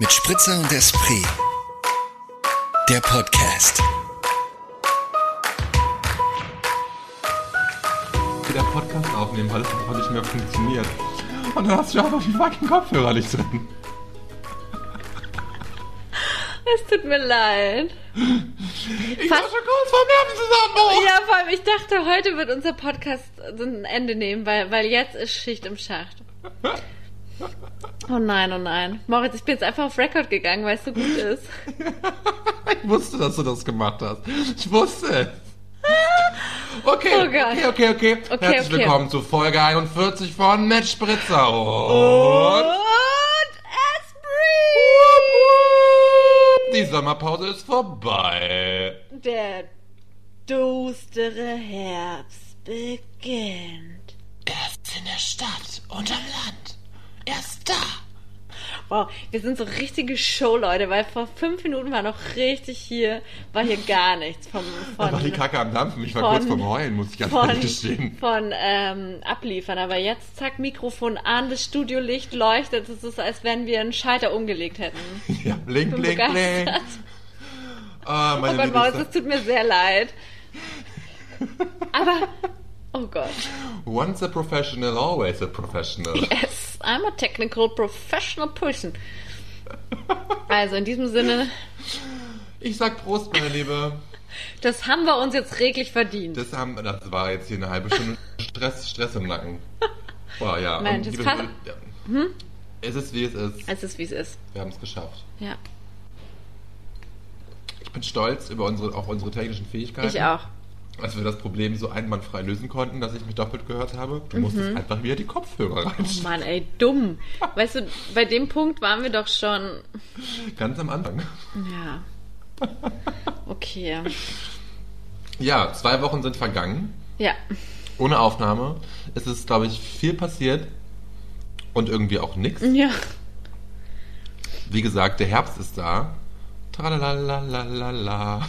Mit Spritzer und Esprit. Der Podcast. der Podcast aufnehmen, weil es einfach nicht mehr funktioniert. Und dann hast du einfach die fucking Kopfhörer nicht drin. Es tut mir leid. Ich war schon kurz vor Nervenzusammenbruch. Ja, vor allem, ich dachte, heute wird unser Podcast ein Ende nehmen, weil, weil jetzt ist Schicht im Schacht. Oh nein, oh nein. Moritz, ich bin jetzt einfach auf Record gegangen, weil es so gut ist. Ich wusste, dass du das gemacht hast. Ich wusste es. Okay, Oh okay, okay, okay. Okay, Herzlich okay. willkommen zu Folge 41 von Match Spritzer. Und Und Esprit! die Sommerpause ist vorbei. Der düstere Herbst beginnt. Erst in der Stadt und am Land. Erst da. Wow, wir sind so richtige Showleute, weil vor fünf Minuten war noch richtig hier, war hier gar nichts vom, Da von, war die Kacke am Dampfen. Ich war von- kurz vorm Heulen, muss ich ganz von, ehrlich gestehen. von ähm, abliefern. Aber jetzt, zack, Mikrofon an, das Studiolicht leuchtet. Es ist, als wenn wir einen Schalter umgelegt hätten. Ja, blink, blink, blink. Oh meine Gott, Maus, es tut mir sehr leid. Aber, oh Gott. Once a professional, always a professional. Yes, I'm a technical professional person. Also in diesem Sinne, Ich sag Prost, meine Liebe. das haben wir uns jetzt reglich verdient. Das, haben, das war jetzt hier eine halbe Stunde Stress, Stress im Nacken. Boah, ja. Mensch, Leute, ja. Es ist, wie es ist. Es ist, wie es ist. Wir haben es geschafft. Ja, Ich bin stolz über unsere, auf unsere technischen Fähigkeiten. ich auch. Als wir das Problem so einwandfrei lösen konnten, dass ich mich doppelt gehört habe. Du musstest einfach wieder die Kopfhörer Oh reinstellen. Mann, ey, dumm. Weißt du, bei dem Punkt waren wir doch schon. Ganz am Anfang. Ja. Okay. Ja, zwei Wochen sind vergangen. Ja. Ohne Aufnahme. Es ist, glaube ich, viel passiert. Und irgendwie auch nichts. Ja. Wie gesagt, der Herbst ist da. Tralalalala.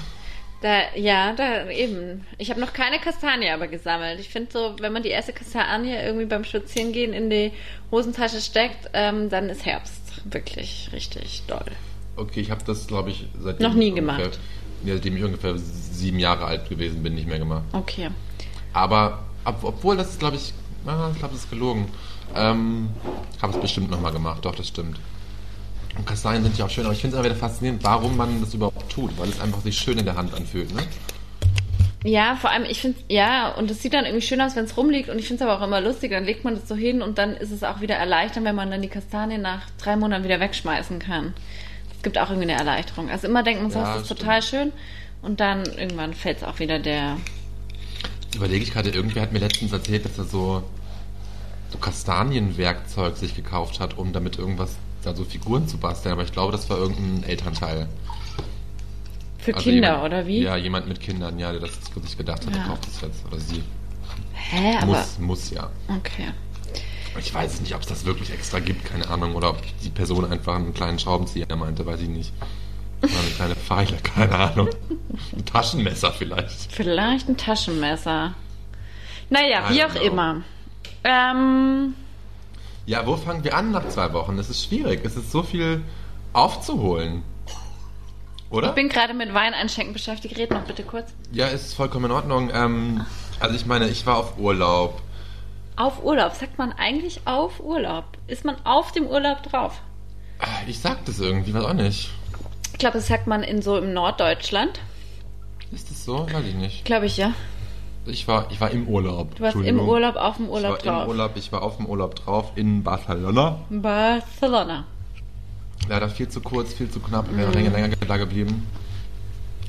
Da, ja, da eben. Ich habe noch keine Kastanie aber gesammelt. Ich finde so, wenn man die erste Kastanie irgendwie beim Spazierengehen in die Hosentasche steckt, ähm, dann ist Herbst. Wirklich richtig doll. Okay, ich habe das, glaube ich, seitdem Noch nie ich ungefähr, gemacht. Ja, seitdem ich ungefähr sieben Jahre alt gewesen bin, nicht mehr gemacht. Okay. Aber ob, obwohl das glaube ich, ah, ich glaube, das ist gelogen. Ähm, habe es bestimmt nochmal gemacht, doch, das stimmt. Und Kastanien sind ja auch schön, aber ich finde es immer wieder faszinierend, warum man das überhaupt tut, weil es einfach sich schön in der Hand anfühlt, ne? Ja, vor allem, ich finde, ja, und es sieht dann irgendwie schön aus, wenn es rumliegt. Und ich finde es aber auch immer lustig, dann legt man das so hin und dann ist es auch wieder erleichternd, wenn man dann die Kastanie nach drei Monaten wieder wegschmeißen kann. Es gibt auch irgendwie eine Erleichterung. Also immer denkt man so, Ja, das ist stimmt. total schön. Und dann irgendwann fällt es auch wieder der. Überlege ich gerade, irgendwer hat mir letztens erzählt, dass er so, so Kastanienwerkzeug sich gekauft hat, um damit irgendwas, da so Figuren zu basteln. Aber ich glaube, das war irgendein Elternteil. Für Also Kinder, jemand, oder wie? Ja, jemand mit Kindern, ja, der das für sich gedacht hat, Ja. kauft das jetzt. Oder sie. Hä, aber. Muss, muss ja. Okay. Ich weiß nicht, ob es das wirklich extra gibt, keine Ahnung. Oder ob die Person einfach einen kleinen Schraubenzieher meinte, weiß ich nicht. Oder eine kleine Pfeile, keine Ahnung. Ein Taschenmesser vielleicht. Vielleicht ein Taschenmesser. Naja, I wie auch know. immer. Ähm, Ja, wo fangen wir an nach zwei Wochen? Es ist schwierig. Es ist so viel aufzuholen. Oder? ich bin gerade mit Wein einschenken beschäftigt. Red noch bitte kurz. Ja, ist vollkommen in Ordnung. Ähm, also ich meine, ich war auf Urlaub. Auf Urlaub. Sagt man eigentlich auf Urlaub? Ist man auf dem Urlaub drauf? Ich sag das irgendwie, weiß auch nicht. Ich glaube, das sagt man in so im Norddeutschland. Ist das so? Weiß ich nicht. Glaube ich, ja. Ich war, ich war im Urlaub. Du warst im. Urlaub auf dem Urlaub ich war drauf. im Urlaub, ich war auf dem Urlaub drauf in Barcelona. Barcelona. Leider viel zu kurz, viel zu knapp, wäre länger, länger da geblieben.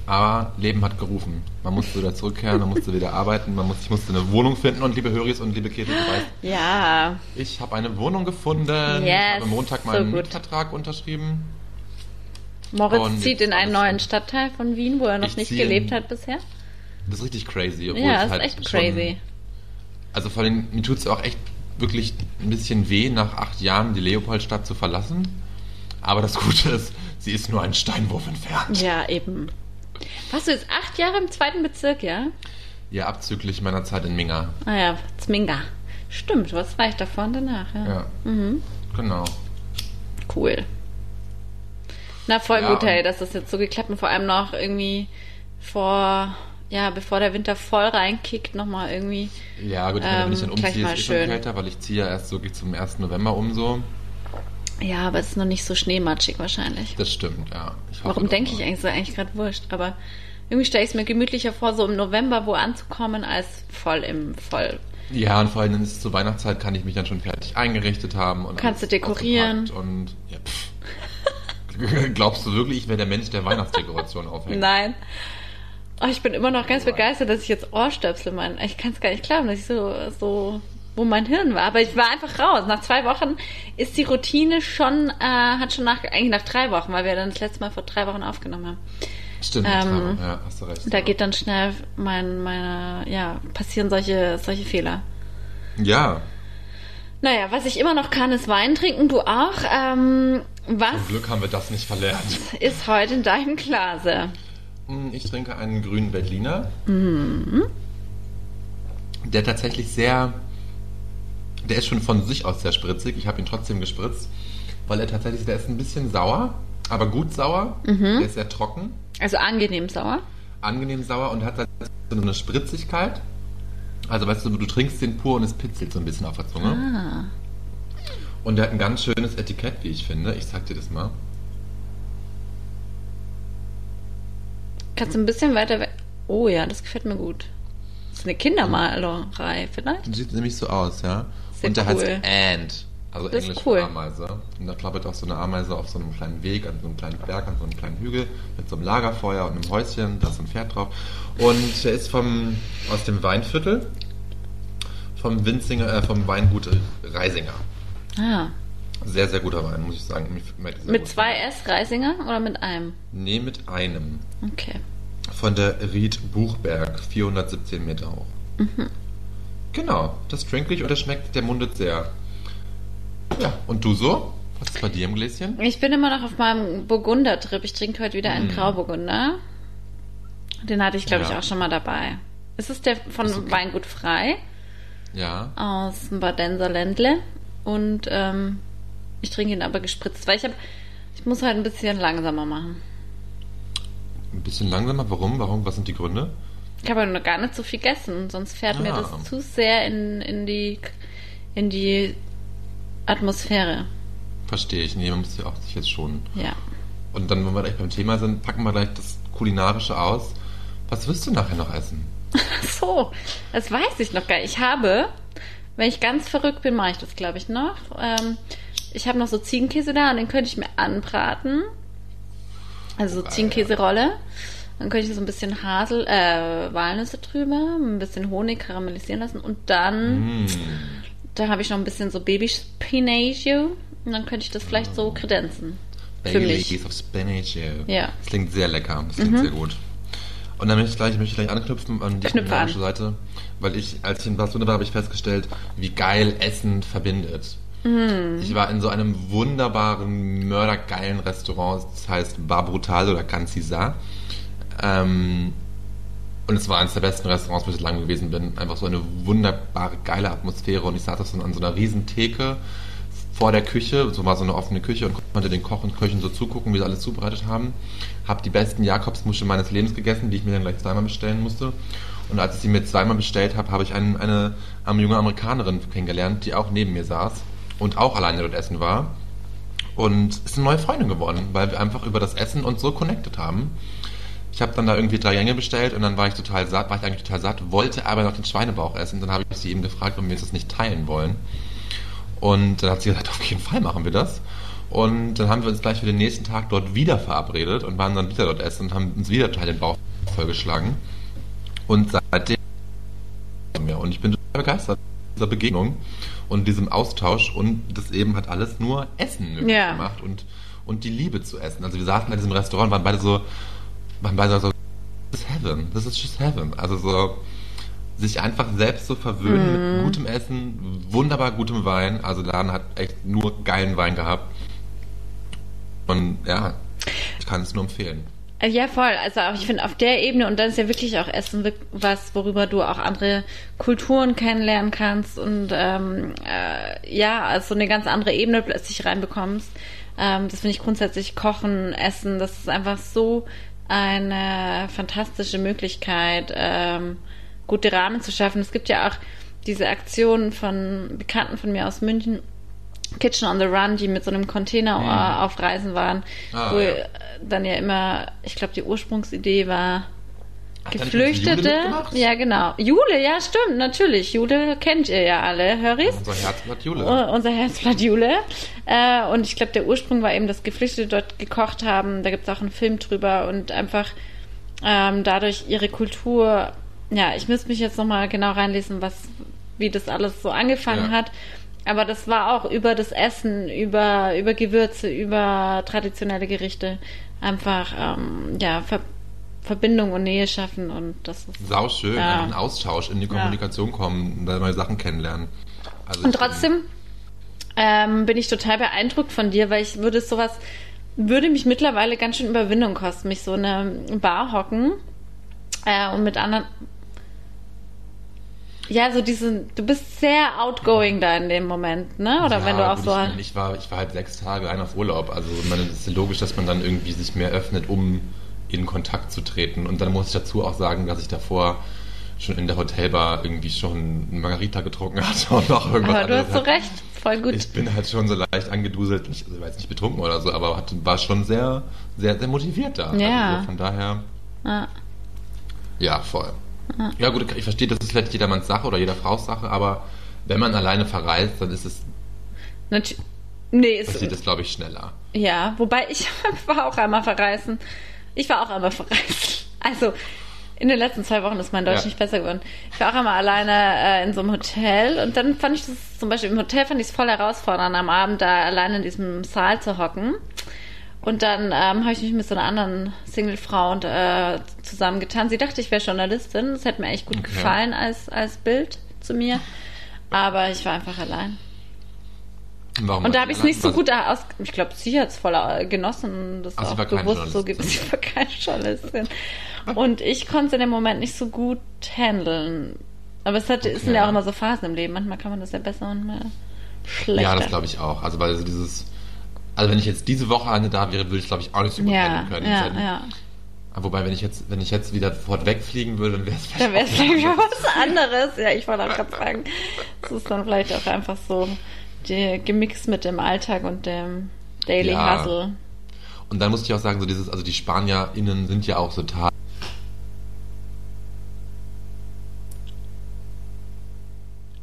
Aber Leben hat gerufen. Man musste wieder zurückkehren, man musste wieder arbeiten, man musste, ich musste eine Wohnung finden und liebe Höris und liebe Käthe, du weißt, Ja. ich habe eine Wohnung gefunden. ich Yes, habe am Montag so meinen gut. Mietvertrag unterschrieben. Moritz Und zieht in einen neuen. Stadtteil von Wien, wo er noch Ich nicht gelebt hat bisher. Das ist richtig crazy. Obwohl Ja, ist halt echt schon- crazy. Also vor allem, mir tut es auch echt wirklich ein bisschen weh, nach acht Jahren die Leopoldstadt zu verlassen. Aber das Gute ist, sie ist nur einen Steinwurf entfernt. Ja, eben. Warst du jetzt acht Jahre im zweiten Bezirk, ja? Ja, abzüglich meiner Zeit in Minga. Ah ja, Zminga. Stimmt, was war ich davor und danach, ja. Ja, Mhm. genau. Cool. Na, voll Ja, gut, hey, dass das jetzt so geklappt und vor allem noch irgendwie vor, ja, bevor der Winter voll reinkickt, nochmal irgendwie. Ja, gut, ich meine, wenn ich dann Ähm, umziehe, ist eh schon kälter, weil ich ziehe ja erst so geht zum 1. November um so. Ja, aber es ist noch nicht so schneematschig wahrscheinlich. Das stimmt, ja. Warum denke ich eigentlich, ist eigentlich gerade wurscht, aber irgendwie stelle ich es mir gemütlicher vor, so im November wo anzukommen, als voll im Voll. Ja, und vor allem ist es zur Weihnachtszeit, kann ich mich dann schon fertig eingerichtet haben. Und Kannst du dekorieren. Und, ja, pff. Glaubst du wirklich, ich wäre der Mensch, der Weihnachtsdekoration aufhängt? Nein. Oh, ich bin immer noch ganz Alright. begeistert, dass ich jetzt Ohrstöpsel meine. Ich kann es gar nicht glauben, dass ich so, so, wo mein Hirn war. Aber ich war einfach raus. Nach zwei Wochen ist die Routine schon, äh, hat schon nach, eigentlich nach drei Wochen, weil wir dann das letzte Mal vor drei Wochen aufgenommen haben. Stimmt, Ähm, ja, hast du recht. Da geht dann schnell mein, meine, ja, passieren solche, solche Fehler. ja, Naja, was ich immer noch kann, ist Wein trinken. Du auch. Ähm, was zum Glück haben wir das nicht verlernt. ist heute in deinem Glase? Hm, Ich trinke einen grünen Berliner. Mhm. Der tatsächlich sehr. Der ist schon von sich aus sehr spritzig. Ich habe ihn trotzdem gespritzt, weil er tatsächlich, der ist ein bisschen sauer, aber gut sauer. Mhm. Der ist sehr trocken, Also angenehm sauer. angenehm sauer und hat halt so eine Spritzigkeit. Also weißt du, du trinkst den pur und es pitzelt so ein bisschen auf der Zunge. Ah. Und der hat ein ganz schönes Etikett, wie ich finde. Ich sag dir das mal. Kannst du ein bisschen weiter weg. Oh ja, das gefällt mir gut. Das ist eine Kindermalerei vielleicht. Sieht nämlich so aus, ja. Sehr und der cool. heißt Ant. Also Das Englisch cool. Ameise. Und da klappert auch so eine Ameise auf so einem kleinen Weg, an so einem kleinen Berg, an so einem kleinen Hügel, mit so einem Lagerfeuer und einem Häuschen, da ist ein Pferd drauf. Und der ist vom, aus dem Weinviertel, vom Winzinger, äh, vom Weingut Reisinger. Ah. Sehr, sehr guter Wein, muss ich sagen. Mit gut. zwei S Reisinger oder mit einem? Nee, mit einem. Okay. Von der Ried Buchberg, 417 Meter hoch. Mhm. Genau, das trinke ich und das schmeckt, der mundet sehr. Ja, und du so? Was ist bei dir im Gläschen? Ich bin immer noch auf meinem Burgunder-Trip. Ich trinke heute wieder einen Grauburgunder. Den hatte ich, glaube ich. Ja. auch schon mal dabei. Ist es der von okay. Weingut Frei Ja. aus dem Badenser Ländle. Und ähm, ich trinke ihn aber gespritzt, weil ich habe, ich muss halt ein bisschen langsamer machen. Ein bisschen langsamer. Warum? Warum? Was sind die Gründe? Ich habe noch gar nicht so viel gegessen, sonst fährt mir Ah. das zu sehr in, in die in die Atmosphäre. Verstehe ich. Nee, man muss ja auch sich jetzt schon. Ja. Und dann, wenn wir gleich beim Thema sind, packen wir gleich das Kulinarische aus. Was wirst du nachher noch essen? Ach so, das weiß ich noch gar nicht. Ich habe, wenn ich ganz verrückt bin, mache ich das, glaube ich, noch. Ähm, ich habe noch so Ziegenkäse da und den könnte ich mir anbraten. Also so. Ziegenkäserolle. Dann könnte ich so ein bisschen Hasel, äh, Walnüsse drüber, ein bisschen Honig karamellisieren lassen und dann, Mm. da habe ich noch ein bisschen so Babyspinaccio und dann könnte ich das vielleicht so kredenzen. Für Baileys mich. of. Ja. Das klingt sehr lecker. Das klingt sehr gut. Und dann möchte ich gleich, möchte ich gleich anknüpfen an die kulinarische. Seite, weil ich, als ich in Barcelona war, habe ich festgestellt, wie geil Essen verbindet. Mm. Ich war in so einem wunderbaren, mördergeilen Restaurant, das heißt Bar Brutal oder Cancisa. Ähm, und es war eines der besten Restaurants, wo ich lange gewesen bin. Einfach so eine wunderbare, geile Atmosphäre. Und ich saß so an so einer riesen Theke vor der Küche, so war so eine offene Küche und konnte den Koch und Köchen so zugucken, wie sie alles zubereitet haben. Hab die besten Jakobsmuscheln meines Lebens gegessen, die ich mir dann gleich zweimal bestellen musste. Und als ich sie mir zweimal bestellt habe, habe ich einen, eine, eine junge Amerikanerin kennengelernt, die auch neben mir saß und auch alleine dort essen war. Und ist eine neue Freundin geworden, weil wir einfach über das Essen uns so connected haben. Ich habe dann da irgendwie drei Gänge bestellt und dann war ich total satt, war ich eigentlich total satt, wollte aber noch den Schweinebauch essen. Dann habe ich sie eben gefragt, ob wir das nicht teilen wollen. Und dann hat sie gesagt, auf jeden Fall machen wir das. Und dann haben wir uns gleich für den nächsten Tag dort wieder verabredet und waren dann wieder dort essen und haben uns wieder total den Bauch vollgeschlagen. Und seitdem und ich bin total begeistert von dieser Begegnung und diesem Austausch und das eben hat alles nur Essen möglich Ja. gemacht und, und die Liebe zu essen. Also wir saßen in diesem Restaurant, waren beide so, waren beide so, this is heaven, this is just heaven. Also so, sich einfach selbst so verwöhnen Mhm. mit gutem Essen, wunderbar gutem Wein. Also der Laden hat echt nur geilen Wein gehabt. Und ja, ich kann es nur empfehlen. Äh, Ja, voll. Also auch, ich finde auf der Ebene, und dann ist ja wirklich auch Essen was, worüber du auch andere Kulturen kennenlernen kannst und ähm, äh, ja, also eine ganz andere Ebene plötzlich reinbekommst. Ähm, das finde ich grundsätzlich Kochen, Essen, das ist einfach so eine fantastische Möglichkeit, ähm, gute Rahmen zu schaffen. Es gibt ja auch diese Aktionen von Bekannten von mir aus München, Kitchen on the Run, die mit so einem Container Mhm. auf Reisen waren, Ah, wo ja. dann ja immer, ich glaube, die Ursprungsidee war, Jule Geflüchtete. Ja, genau. Jule, ja, stimmt, natürlich. Jule kennt ihr ja alle, Höris. Unser Herzblatt Jule. Uh, unser Herzblatt Jule. Äh, und ich glaube, der Ursprung war eben, dass Geflüchtete dort gekocht haben. Da gibt es auch einen Film drüber und einfach ähm, dadurch ihre Kultur. Ja, ich müsste mich jetzt nochmal genau reinlesen, was, wie das alles so angefangen Ja. hat. Aber das war auch über das Essen, über, über Gewürze, über traditionelle Gerichte. Einfach, ähm, ja, Ver Verbindung und Nähe schaffen und das ist. Sau schön, Ja. einfach ein Austausch, in die Kommunikation kommen, und da neue Sachen kennenlernen. Also Und trotzdem ähm, bin ich total beeindruckt von dir, weil ich würde sowas, würde mich mittlerweile ganz schön Überwindung kosten, mich so in eine Bar hocken äh, und mit anderen. Ja, so diesen, du bist sehr outgoing da in dem Moment, ne? Oder ja, wenn du auch so. Ich, ich, war, ich war halt sechs Tage ein auf Urlaub. Also ich es ist logisch, dass man dann irgendwie sich mehr öffnet, um in Kontakt zu treten. Und dann muss ich dazu auch sagen, dass ich davor schon in der Hotelbar irgendwie schon eine Margarita getrunken hatte und noch irgendwas aber du hast so recht, voll gut. Ich bin halt schon so leicht angeduselt, nicht, also ich war jetzt nicht betrunken oder so, aber hatte, war schon sehr, sehr, sehr motiviert da. Ja. Also so von daher, Ja. ja, voll. Ja gut, ich verstehe, das ist vielleicht jedermanns Sache oder jeder Frau's Sache, aber wenn man alleine verreist, dann ist es, Natu nee, ist, passiert es, glaube ich, schneller. Ja, wobei ich war auch einmal verreisen. Ich war auch einmal verreisen. Also in den letzten zwei Wochen ist mein Deutsch Ja. nicht besser geworden. Ich war auch einmal alleine äh, in so einem Hotel und dann fand ich das zum Beispiel im Hotel fand ich es voll herausfordernd, am Abend da alleine in diesem Saal zu hocken. Und dann ähm, habe ich mich mit so einer anderen Single-Frau und, äh, zusammengetan. Sie dachte, ich wäre Journalistin. Das hätte mir echt gut Okay. gefallen als, als Bild zu mir. Aber ich war einfach allein. Warum Und da habe ich es nicht so gut aus. Ich glaube, sie hat es voll äh, genossen, das sie auch bewusst so gibt. Sie war keine Journalistin. Und ich konnte es in dem Moment nicht so gut handeln. Aber es hat, es sind Okay. ja auch immer so Phasen im Leben. Manchmal kann man das ja besser und mal schlechter. Ja, das glaube ich auch. Also weil so dieses, also wenn ich jetzt diese Woche eine da wäre, würde ich glaube ich auch nicht so gut ja, können. ja, ja. Wobei, wenn ich jetzt, wenn ich jetzt wieder sofort wegfliegen würde, dann wäre es Dann wäre es vielleicht was anderes. Ja, ich wollte auch gerade sagen. Das ist dann vielleicht auch einfach so die, gemixt mit dem Alltag und dem Daily Ja. Hustle. Und dann muss ich auch sagen, so dieses, also die SpanierInnen sind ja auch total.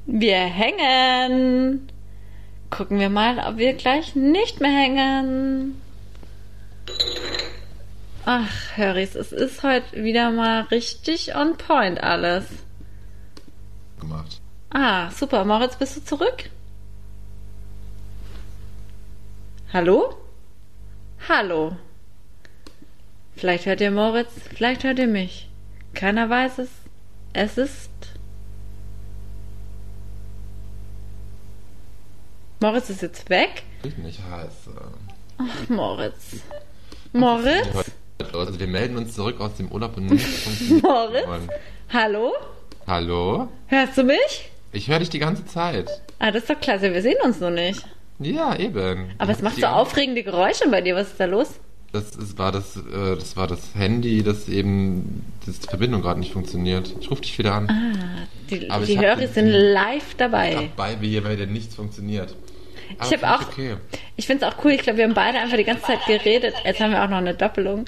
Wir hängen. Gucken wir mal, ob wir gleich nicht mehr hängen. Ach, Höris, es ist heute wieder mal richtig on point alles. gemacht. Ah, super. Moritz, bist du zurück? Hallo? Hallo. Vielleicht hört ihr Moritz, vielleicht hört ihr mich. Keiner weiß es. Es ist. Moritz ist jetzt weg. Ich nicht heiße. Ach, Moritz. Moritz? Also wir melden uns zurück aus dem Urlaub und funktioniert. Moritz? Hallo? Hallo? Hörst du mich? Ich höre dich die ganze Zeit. Ah, das ist doch klasse. Wir sehen uns nur nicht. Ja, eben. Aber es macht so ganze- aufregende Geräusche bei dir. Was ist da los? Das ist, war das, äh, das war das Handy, das eben, das die Verbindung gerade nicht funktioniert. Ich rufe dich wieder an. Ah, die, Aber die Hörer sind live dabei. Dabei, wie hier dir nichts funktioniert. Aber Ich habe auch, Okay. ich finde es auch cool. Ich glaube, wir haben beide einfach die ganze Zeit geredet. Jetzt haben wir auch noch eine Doppelung.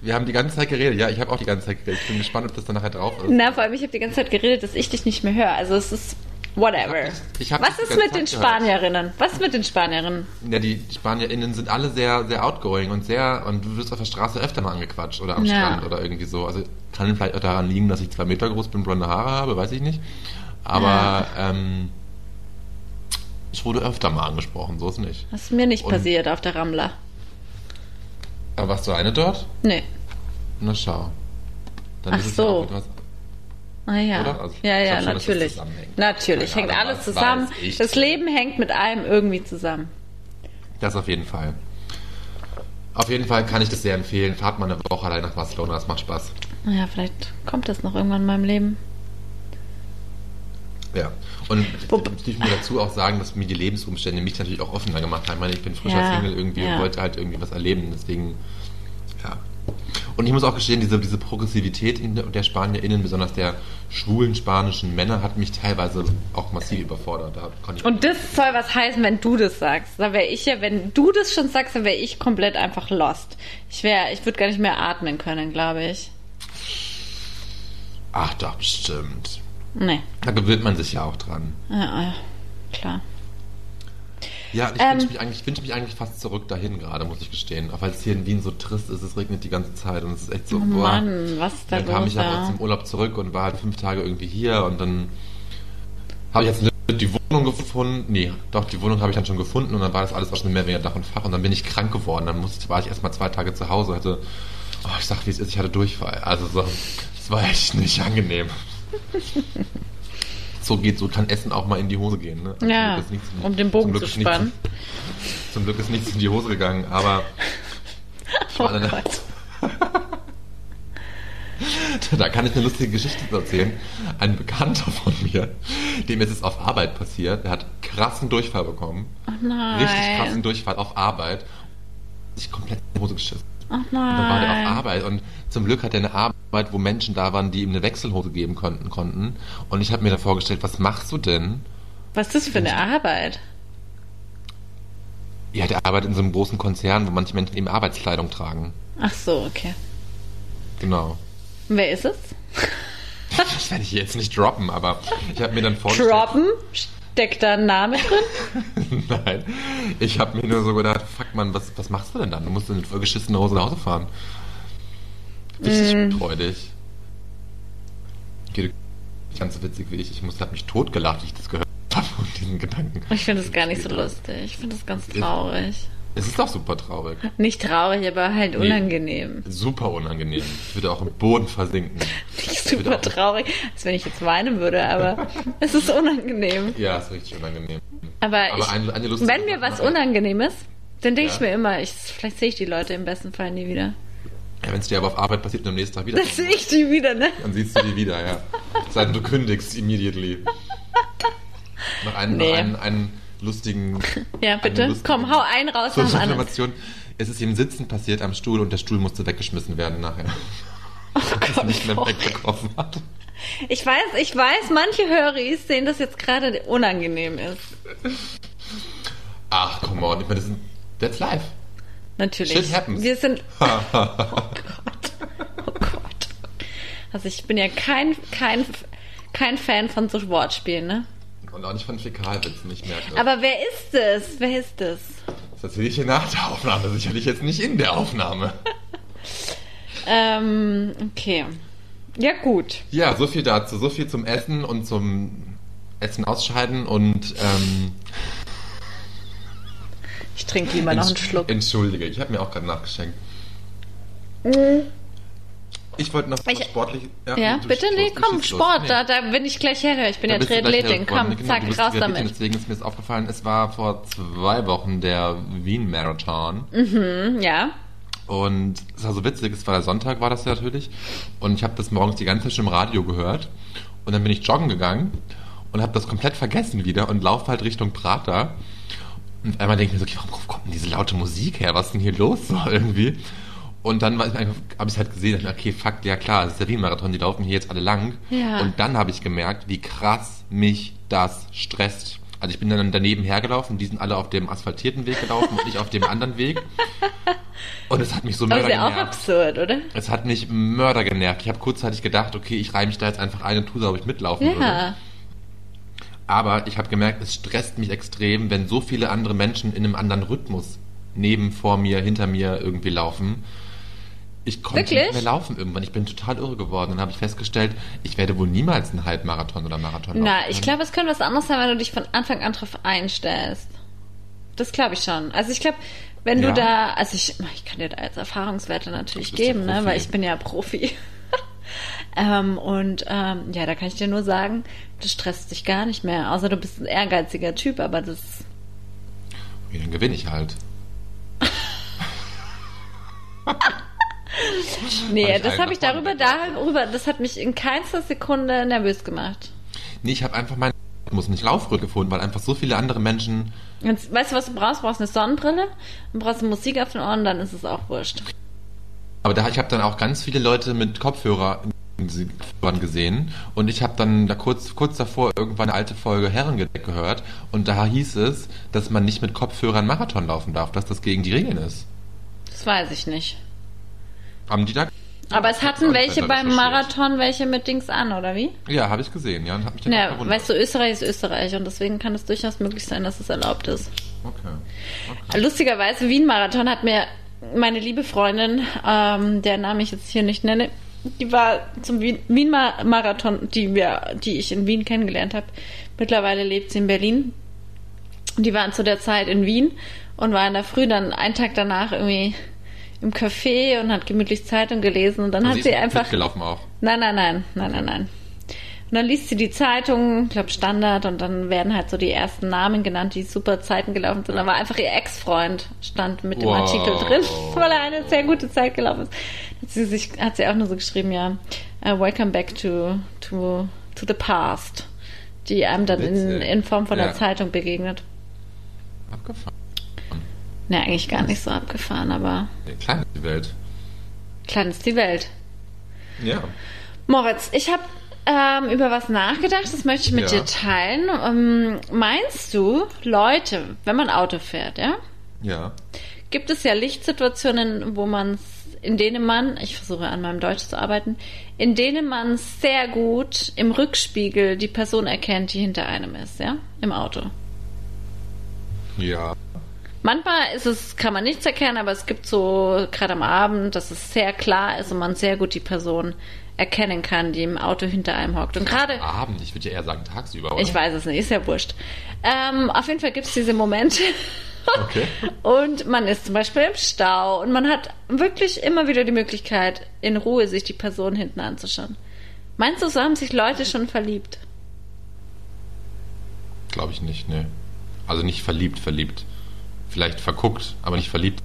Wir haben die ganze Zeit geredet. Ja, ich habe auch die ganze Zeit geredet. Ich bin gespannt, ob das dann nachher drauf ist. Na, vor allem, ich habe die ganze Zeit geredet, dass ich dich nicht mehr höre. Also es ist whatever. Ich hab ich hab Was ist mit ganze den Zeit gehört. Spanierinnen? Was ist mit den Spanierinnen? Ja, die SpanierInnen sind alle sehr, sehr outgoing und sehr, und du wirst auf der Straße öfter mal angequatscht oder am Ja. Strand oder irgendwie so. Also kann vielleicht auch daran liegen, dass ich zwei Meter groß bin, blonde Haare habe, weiß ich nicht. Aber Ja. ähm, ich wurde öfter mal angesprochen, so ist nicht. Das ist mir nicht Und- passiert auf der Ramla. Aber warst du eine dort? Nee. Na schau. Dann Ach ist es so. ja. Ah ja. Also, ja, ja, schon, das natürlich. Natürlich, hängt alles zusammen. weiß. Das Leben hängt mit allem irgendwie zusammen. Das auf jeden Fall. Auf jeden Fall kann ich das sehr empfehlen. Fahrt mal eine Woche allein nach Barcelona, das macht Spaß. Naja, vielleicht kommt das noch irgendwann in meinem Leben. Ja. Und Wop- ich muss dazu auch sagen, dass mir die Lebensumstände mich natürlich auch offener gemacht haben. Ich meine, ich bin frischer Ja, Single irgendwie ja. und wollte halt irgendwie was erleben. Deswegen, ja. Und ich muss auch gestehen, diese, diese Progressivität in der- der SpanierInnen, besonders der schwulen spanischen Männer, hat mich teilweise auch massiv überfordert. Da konnte ich Und das soll was heißen, wenn du das sagst. Da wäre ich ja, wenn du das schon sagst, dann wäre ich komplett einfach lost. Ich wäre, ich würde gar nicht mehr atmen können, glaube ich. Ach doch, bestimmt. Nee. Da gewöhnt man sich ja auch dran. Ja, ja, klar. Ja, ich Ähm. wünsche mich, eigentlich- ich wünsche mich eigentlich fast zurück dahin gerade, muss ich gestehen. Auch weil es hier in Wien so trist ist, es regnet die ganze Zeit und es ist echt so, Oh boah. Mann, was ist da Dann kam ich aber da? aus dem Urlaub zurück und war halt fünf Tage irgendwie hier und dann habe ich jetzt die Wohnung gefunden. Nee, doch, die Wohnung habe ich dann schon gefunden und dann war das alles auch schon mehr oder weniger Dach und Fach und dann bin ich krank geworden. Dann musste, war ich erstmal zwei Tage zu Hause, hatte, oh, ich sag wie es ist, ich hatte Durchfall. Also so, es war echt nicht angenehm. So geht, so kann Essen auch mal in die Hose gehen. Ne? Zum Ja, Glück ist nichts in- um den Bogen zu ist nichts- spannen. Zum Glück ist nichts in die Hose gegangen, aber Oh. Da kann ich eine lustige Geschichte erzählen. Ein Bekannter von mir, dem ist es auf Arbeit passiert, der hat krassen Durchfall bekommen. Oh nein. Richtig krassen Durchfall auf Arbeit. Sich komplett in die Hose geschissen. Oh Und dann war der auf nein. Arbeit und zum Glück hat er eine Arbeit, wo Menschen da waren, die ihm eine Wechselhose geben konnten. konnten. Und ich habe mir dann vorgestellt, was machst du denn? Was ist das für eine Arbeit? Ja, der arbeitet in so einem großen Konzern, wo manche Menschen eben Arbeitskleidung tragen. Ach so, okay. Genau. Wer ist es? Das werde ich jetzt nicht droppen, aber ich habe mir dann vorgestellt... Droppen? Steckt da ein Name drin? Nein, ich habe mir nur so gedacht, fuck man, was, was machst du denn dann? Du musst in vollgeschissene Hose nach Hause fahren. Richtig Mm. freudig. Geht ganz so witzig wie ich. Ich muss, hab mich totgelacht, wie ich das gehört habe und diesen Gedanken. Ich finde das gar nicht so lustig. Ich finde das ganz traurig. Es ist doch super traurig. Nicht traurig, aber halt Nee. unangenehm. Super unangenehm. Ich würde auch im Boden versinken. Nicht super auch- traurig, als wenn ich jetzt weinen würde, aber es ist unangenehm. Ja, ist richtig unangenehm. Aber, Aber ich, eine- eine wenn mir was unangenehm ist, dann denke Ja. ich mir immer, ich, vielleicht sehe ich die Leute im besten Fall nie wieder. Ja, Wenn es dir aber auf Arbeit passiert und am nächsten Tag wieder, Dann sehe ich die wieder, ne? dann siehst du die wieder, ja. Seit du kündigst immediately. Noch einen, Nee. noch einen, einen lustigen. Ja, bitte. lustige- Komm, hau einen raus Zur. Information. Es ist im Sitzen passiert am Stuhl und der Stuhl musste weggeschmissen werden nachher. Oh Gott, nicht mehr Florian. wegbekommen hat. Ich weiß, ich weiß, manche Höris sehen das jetzt gerade unangenehm ist. Ach, come on. Ich meine, das ist, that's life. Natürlich. Shit happens. Wir sind. Oh Gott. Oh Gott. Also ich bin ja kein, kein, kein Fan von so Wortspielen, ne? Und auch nicht von Fäkalwitzen, ich merke das. Aber wer ist es? Wer ist es? Das erzähle ich hier nach der Aufnahme, sicherlich jetzt nicht in der Aufnahme. Ähm, okay. Ja, gut. Ja, so viel dazu. So viel zum Essen und zum Essen ausscheiden und ähm, Ich trinke lieber noch einen Schluck. Entschuldige, ich habe mir auch gerade nachgeschenkt. Ich wollte noch Ich- sportlich. Ja, du bitte? Nee, komm. Sport, Nee. da, da bin ich gleich her. Ich bin Da ja Triathletin. Komm, Genau, zack, raus damit. Deswegen ist mir das aufgefallen, es war vor zwei Wochen der Wien-Marathon. Hm, Ja. Und es war so witzig, es war der Sonntag, war das ja natürlich. Und ich habe das morgens die ganze Zeit schon im Radio gehört. Und dann bin ich joggen gegangen und habe das komplett vergessen wieder und laufe halt Richtung Prater. Und einmal denke ich mir so, okay, warum kommt denn diese laute Musik her? Was ist denn hier los so irgendwie? Und dann habe ich es halt gesehen, okay, fuck, ja klar, es ist der Wien-Marathon, die laufen hier jetzt alle lang. Ja. Und dann habe ich gemerkt, wie krass mich das stresst. Also ich bin dann daneben hergelaufen, die sind alle auf dem asphaltierten Weg gelaufen und ich auf dem anderen Weg. Und es hat mich so mörder ist ja auch genervt. absurd, oder? Es hat mich mörder genervt. Ich habe kurzzeitig gedacht, okay, ich reihe mich da jetzt einfach ein und tue so, ob ich mitlaufen würde. Ja. Aber ich habe gemerkt, es stresst mich extrem, wenn so viele andere Menschen in einem anderen Rhythmus neben, vor mir, hinter mir irgendwie laufen. Ich konnte Wirklich? nicht mehr laufen irgendwann. Ich bin total irre geworden. Dann habe ich festgestellt, ich werde wohl niemals einen Halbmarathon oder Marathon laufen. Na, ich glaube, es könnte was anderes sein, wenn du dich von Anfang an drauf einstellst. Das glaube ich schon. Also ich glaube, wenn Ja. du da, also ich, ich kann dir da als Erfahrungswerte natürlich Du geben, ne, weil ich bin ja Profi. ähm, und ähm, ja, da kann ich dir nur sagen, das stresst dich gar nicht mehr. Außer du bist ein ehrgeiziger Typ, aber das Okay, dann gewinne ich halt. Nee, das habe ich darüber, darüber, das hat mich in keinster Sekunde nervös gemacht. Nee, ich habe einfach meine Algorithmus nicht Laufröhre gefunden, weil einfach so viele andere Menschen. Jetzt, weißt du, was du brauchst? Du brauchst eine Sonnenbrille, dann brauchst Musik auf den Ohren, dann ist es auch wurscht. Aber da ich habe dann auch ganz viele Leute mit Kopfhörer Kopfhörern gesehen und ich habe dann da kurz kurz davor irgendwann eine alte Folge Herrengedeck gehört und da hieß es, dass man nicht mit Kopfhörern Marathon laufen darf, dass das gegen die Regeln ist. Das weiß ich nicht. Haben die da? Aber es hatten welche beim. Marathon welche mit Dings an, oder wie? Ja, habe ich gesehen, ja, und hab mich dann Ja, verwundert. weißt du, Österreich ist Österreich und deswegen kann es durchaus möglich sein, dass es erlaubt ist. Okay. okay. Lustigerweise, Wien-Marathon hat mir meine liebe Freundin, ähm, deren Namen ich jetzt hier nicht nenne, die war zum Wien- Wien-Marathon, die, wir, die ich in Wien kennengelernt habe. Mittlerweile lebt sie in Berlin. Die waren zu der Zeit in Wien und war in der Früh dann einen Tag danach irgendwie im Café und hat gemütlich Zeitung gelesen und dann Also hat sie ist einfach mitgelaufen auch. Nein, nein, nein, nein, nein, nein. Und dann liest sie die Zeitung, ich glaube Standard, und dann werden halt so die ersten Namen genannt, die super Zeiten gelaufen sind. Da war einfach ihr Ex-Freund, stand mit dem Wow. Artikel drin, weil er eine sehr gute Zeit gelaufen ist. Hat sie, sich, hat sie auch nur so geschrieben, ja, uh, welcome back to, to, to the past, die einem dann in, in Form von Ja. der Zeitung begegnet. Abgefahren. Ne, eigentlich gar nicht so abgefahren, aber Nee, klein ist die Welt. klein ist die Welt. Ja. Moritz, ich habe ähm, über was nachgedacht, das möchte ich mit Ja. dir teilen. Ähm, meinst du, Leute, wenn man Auto fährt, ja, Ja. gibt es ja Lichtsituationen, wo man in denen man, ich versuche an meinem Deutsch zu arbeiten, in denen man sehr gut im Rückspiegel die Person erkennt, die hinter einem ist, ja, im Auto. Ja. Manchmal ist es, kann man nichts erkennen, aber es gibt so, gerade am Abend, dass es sehr klar ist und man sehr gut die Person erkennen kann, die im Auto hinter einem hockt. Und gerade, Abend, ich würde ja eher sagen tagsüber, oder? ich weiß es nicht, ist ja wurscht. Ähm, auf jeden Fall gibt es diese Momente. Okay. Und man ist zum Beispiel im Stau und man hat wirklich immer wieder die Möglichkeit, in Ruhe sich die Person hinten anzuschauen. Meinst du, so haben sich Leute schon verliebt? Glaube ich nicht, ne. Also nicht verliebt, verliebt. Vielleicht verguckt, aber nicht verliebt.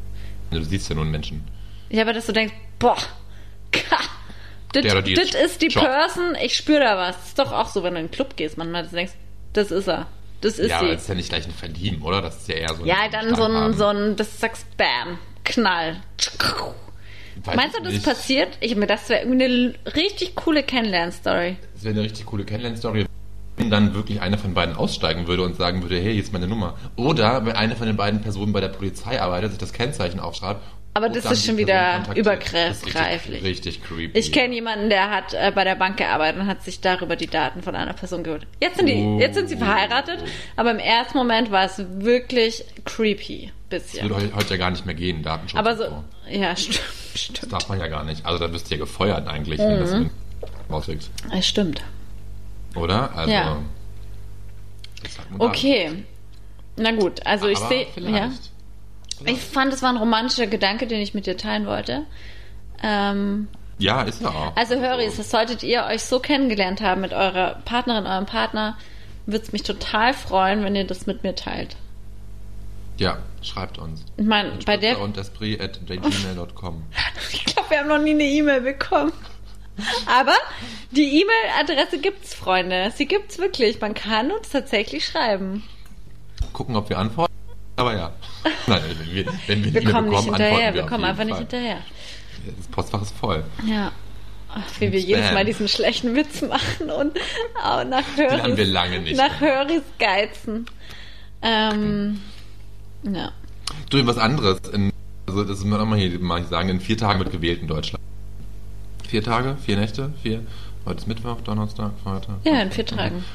Du siehst ja nur einen Menschen. Ja, aber dass du denkst, boah, das ist die Job. Person, ich spüre da was. Das ist doch auch so, wenn du in den Club gehst, manchmal denkst, das ist er. Das ist ja, aber sie. das ist ja nicht gleich ein Verlieben, oder? Das ist ja eher so ein Ja, dann so ein, so ein, das du sagst, bam, Knall. Weiß Meinst du, das nicht. passiert? Ich mir, das wäre irgendwie eine richtig coole Kennenlern-Story. Das wäre eine richtig coole Kennenlernstory, wenn dann wirklich einer von beiden aussteigen würde und sagen würde, hey, hier ist meine Nummer. Oder wenn eine von den beiden Personen bei der Polizei arbeitet, sich das Kennzeichen aufschreibt. Aber das ist schon wieder. Das übergreiflich. Richtig, richtig creepy. Ich kenne jemanden, der hat äh, bei der Bank gearbeitet und hat sich darüber die Daten von einer Person geholt. Jetzt sind, die, Oh. jetzt sind sie verheiratet, aber im ersten Moment war es wirklich creepy. Das Bisschen. würde heu- heute ja gar nicht mehr gehen, Datenschutz. Aber und so, ja, stimmt. Das darf man ja gar nicht. Also da wirst du ja gefeuert eigentlich, wenn Mhm. das so rauskriegst. Es stimmt. Oder? Also. Ja. Okay. Na gut, also ich Aber sehe. vielleicht. Ja. Ich fand, es war ein romantischer Gedanke, den ich mit dir teilen wollte. Ähm, Ja, ist ja auch. also Höris, das solltet ihr euch so kennengelernt haben mit eurer Partnerin, eurem Partner, würde es mich total freuen, wenn ihr das mit mir teilt. Ja, schreibt uns. Ich meine, bei der und at. Ich glaube, wir haben noch nie eine E-Mail bekommen. Aber die E-Mail-Adresse gibt's, Freunde. Sie gibt's wirklich. Man kann uns tatsächlich schreiben. Gucken, ob wir antworten. Aber ja. Nein, wenn wir, wenn wir, Wir eine kommen nicht hinterher. Wir auf kommen einfach nicht Fall. hinterher. Das Postfach ist voll. Ja. Ach, wie wir Spam. jedes Mal diesen schlechten Witz machen und auch nach Höris, haben wir lange nicht nach. Höris geizen. Ähm, ja. Du, was anderes. In, also, das muss man auch mal hier mal sagen. In vier Tagen wird gewählt in Deutschland. Vier Tage? Vier Nächte? Vier? Heute ist Mittwoch, Donnerstag, Freitag. Ja, in vier Tagen.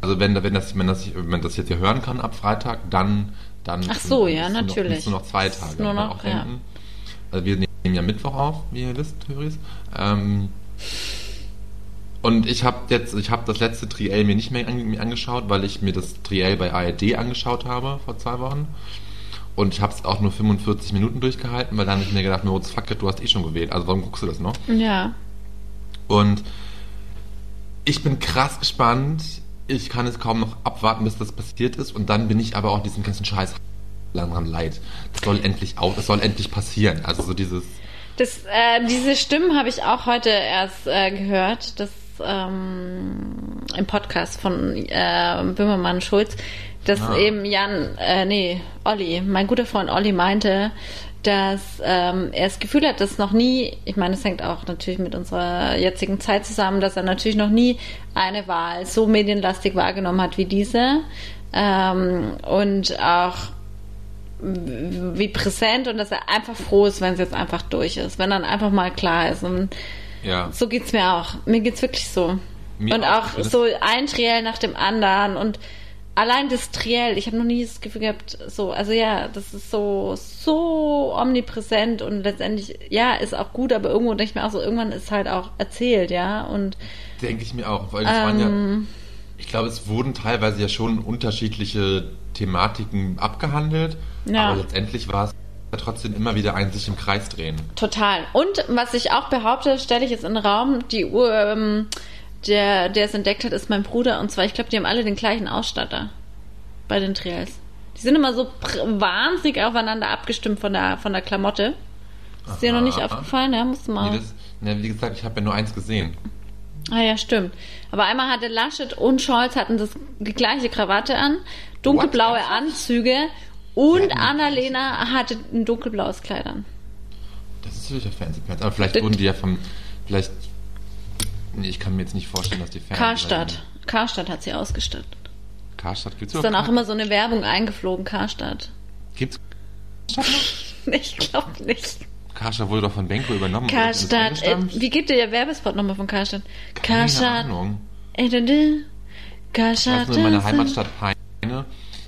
Also wenn, wenn, das, wenn, das, wenn man das jetzt hier hören kann ab Freitag, dann... dann Ach so, ja, noch- natürlich. ist nur noch zwei Tage. nur noch, auch ja. denken. Also wir nehmen ja Mittwoch auf, wie ihr wisst, Höris. Ähm, und ich habe jetzt, ich habe das letzte Triell mir nicht mehr, angeschaut, weil ich mir das Triell bei ARD angeschaut habe vor zwei Wochen. Und ich habe es auch nur 45 Minuten durchgehalten, weil dann habe ich mir gedacht, Moritz, fuck it, du hast eh schon gewählt. Also warum guckst du das noch? Ja. Und ich bin krass gespannt. Ich kann es kaum noch abwarten, bis das passiert ist. Und dann bin ich aber auch diesen ganzen Scheiß daran leid. Das soll endlich auch, das soll endlich passieren. Also so dieses, Das, äh, diese Stimmen habe ich auch heute erst äh, gehört, dass ähm, im Podcast von äh, Böhmermann Schulz, dass Ah. eben Jan, äh, nee, Olli, mein guter Freund Olli meinte, dass ähm, er das Gefühl hat, dass noch nie, ich meine, es hängt auch natürlich mit unserer jetzigen Zeit zusammen, dass er natürlich noch nie eine Wahl so medienlastig wahrgenommen hat wie diese. Ähm, und auch wie präsent und dass er einfach froh ist, wenn es jetzt einfach durch ist, wenn dann einfach mal klar ist. Und Ja. so geht's mir auch. Mir geht's wirklich so. Mir und auch. auch, so ein Triell nach dem anderen und allein das Triell, ich habe noch nie das Gefühl gehabt, so, also ja, das ist so, so omnipräsent und letztendlich, ja, ist auch gut, aber irgendwo denke ich mir auch so, irgendwann ist halt auch erzählt, ja, und Denke ich mir auch, weil es waren Ähm. ja, ich glaube, es wurden teilweise ja schon unterschiedliche Thematiken abgehandelt, Ja. aber letztendlich war es trotzdem immer wieder ein sich im Kreis drehen. Total. Und was ich auch behaupte, stelle ich jetzt in den Raum, die Uhr, ähm, der, der es entdeckt hat, ist mein Bruder. Und zwar, ich glaube, die haben alle den gleichen Ausstatter bei den Trails. Die sind immer so wahnsinnig aufeinander abgestimmt von der, von der Klamotte. Ist dir noch nicht Aha. aufgefallen? Ja, musst du mal. Nee, das, ne, wie gesagt, ich habe ja nur eins gesehen. Ah ja, stimmt. Aber einmal hatte Laschet und Scholz hatten das, die gleiche Krawatte an, dunkelblaue What? Anzüge und Ja, Annalena hatte ein dunkelblaues Kleid an. Das ist sicher Fernsehpants. Aber vielleicht wurden die ja vom, vielleicht, nee, ich kann mir jetzt nicht vorstellen, dass die Fernseh... Karstadt. Karstadt hat sie ausgestattet. Karstadt gibt's Ist dann auch immer so eine Werbung eingeflogen, Karstadt. Gibt's Ich glaube nicht. Karstadt wurde doch von Benko übernommen. Karstadt. Äh, wie geht dir der Werbespot nochmal von Karstadt? Keine Karstadt. Ahnung. Äh, dü, dü. Ich Karstadt. nur, in meiner Heimatstadt Peine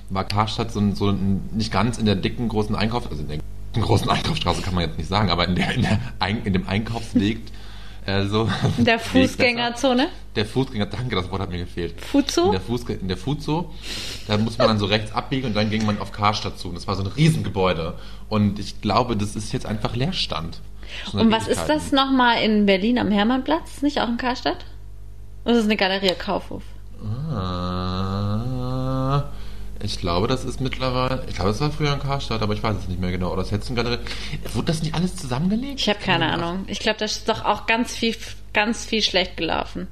war Karstadt so, ein- so ein, nicht ganz in der dicken großen Einkauf, also in der großen Einkaufsstraße kann man jetzt nicht sagen, aber in, der, in, der in dem Einkaufsweg, äh, so. In der. Fußgängerzone. Der Fußgänger, danke, das Wort hat mir gefehlt. Fuzo? In der, Fußge in der Fuzo, da muss man dann so rechts abbiegen und dann ging man auf Karstadt zu. Und das war so ein Riesengebäude. Und ich glaube, das ist jetzt einfach Leerstand. Schon Und was ist das nochmal in Berlin am Hermannplatz? Nicht auch in Karstadt? Oder ist eine Galerie Kaufhof? Ah, ich glaube, das ist mittlerweile. Ich glaube, es war früher ein Karstadt, aber ich weiß es nicht mehr genau. Oder Hetzengalerie. Wurde das nicht alles zusammengelegt? Ich habe keine Ahnung. Ich glaube, da ist doch auch ganz viel, ganz viel schlecht gelaufen.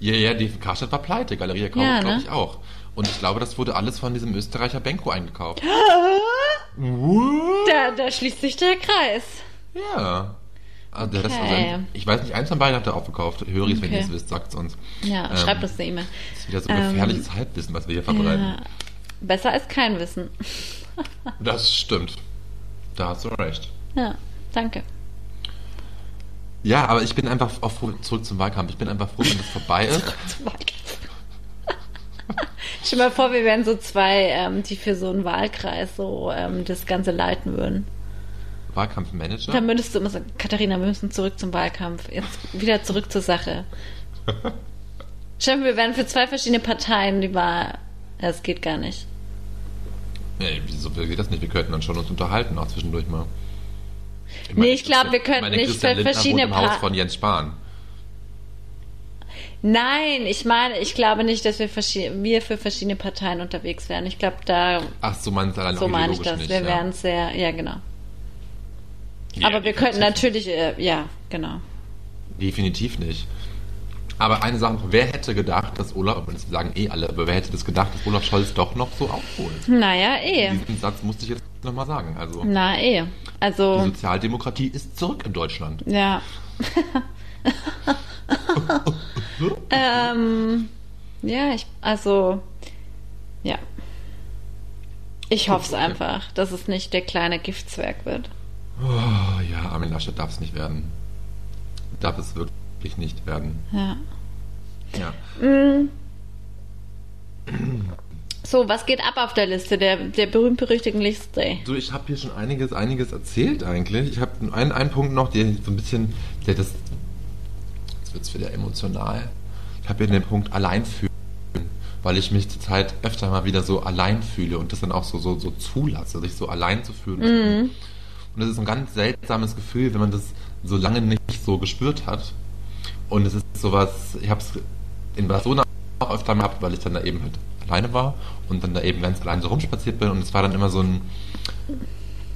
Ja, ja, die Karstadt war pleite. Galerie Kaufhof, Ja, glaube ne? ich auch. Und ich glaube, das wurde alles von diesem Österreicher Benko eingekauft. Da, da schließt sich der Kreis. Ja. Also Okay. also ich weiß nicht, eins von beiden hat er aufgekauft. Höre ich, wenn Okay. ihr es wisst, sagt es uns. Ja, Ähm, schreibt uns eine E-Mail. Das ist wieder so Ähm, gefährliches Halbwissen, was wir hier verbreiten. Ja, besser als kein Wissen. Das stimmt. Da hast du recht. Ja, danke. Ja, aber ich bin einfach auch froh, zurück zum Wahlkampf. Ich bin einfach froh, wenn das vorbei ist. Stell dir mal vor, wir wären so zwei, ähm, die für so einen Wahlkreis so ähm, das Ganze leiten würden. Wahlkampfmanager. Dann würdest du immer sagen, Katharina, wir müssen zurück zum Wahlkampf. Jetzt wieder zurück zur Sache. Stell wir wären für zwei verschiedene Parteien die Wahl. Das geht gar nicht. Nee, wieso geht das nicht? Wir könnten dann schon uns unterhalten, auch zwischendurch mal. Nee, ich glaub, wir könnten meine, nicht Christian für Lindner verschiedene wohnt im Haus von Jens Spahn. Nein, ich meine, ich glaube nicht, dass wir, wir für verschiedene Parteien unterwegs wären. Ich glaube, da, Ach, so meinst du allein so meine ich das. nicht. wir ja. wären sehr, ja, genau. Ja, Aber wir könnten natürlich, äh, ja, genau. Definitiv nicht. Aber eine Sache, wer hätte gedacht, dass Olaf, und das sagen eh alle, aber wer hätte das gedacht, dass Olaf Scholz doch noch so aufholt? Naja, eh. Diesen Satz musste ich jetzt nochmal sagen. Also, Na, eh. die Also, Sozialdemokratie ist zurück in Deutschland. ja. ähm, ja, ich, also, ja. Ich hoffe es okay. einfach, dass es nicht der kleine Giftzwerg wird. Oh, ja, Armin Laschet darf es nicht werden. Darf es wirklich nicht werden. Ja. Ja. So, was geht ab auf der Liste, der, der berühmt-berüchtigten Liste? So, ich habe hier schon einiges, einiges erzählt eigentlich. Ich habe einen, einen Punkt noch, der so ein bisschen, der das, jetzt wird's wieder emotional. Ich habe hier den Punkt allein fühlen, weil ich mich zurzeit öfter mal wieder so allein fühle und das dann auch so, so, so zulasse, sich so allein zu fühlen. Und das ist ein ganz seltsames Gefühl, wenn man das so lange nicht so gespürt hat. Und es ist sowas, ich habe es in Barcelona auch öfter gehabt, weil ich dann da eben halt alleine war und dann da eben ganz allein so rumspaziert bin. Und es war dann immer so, ein,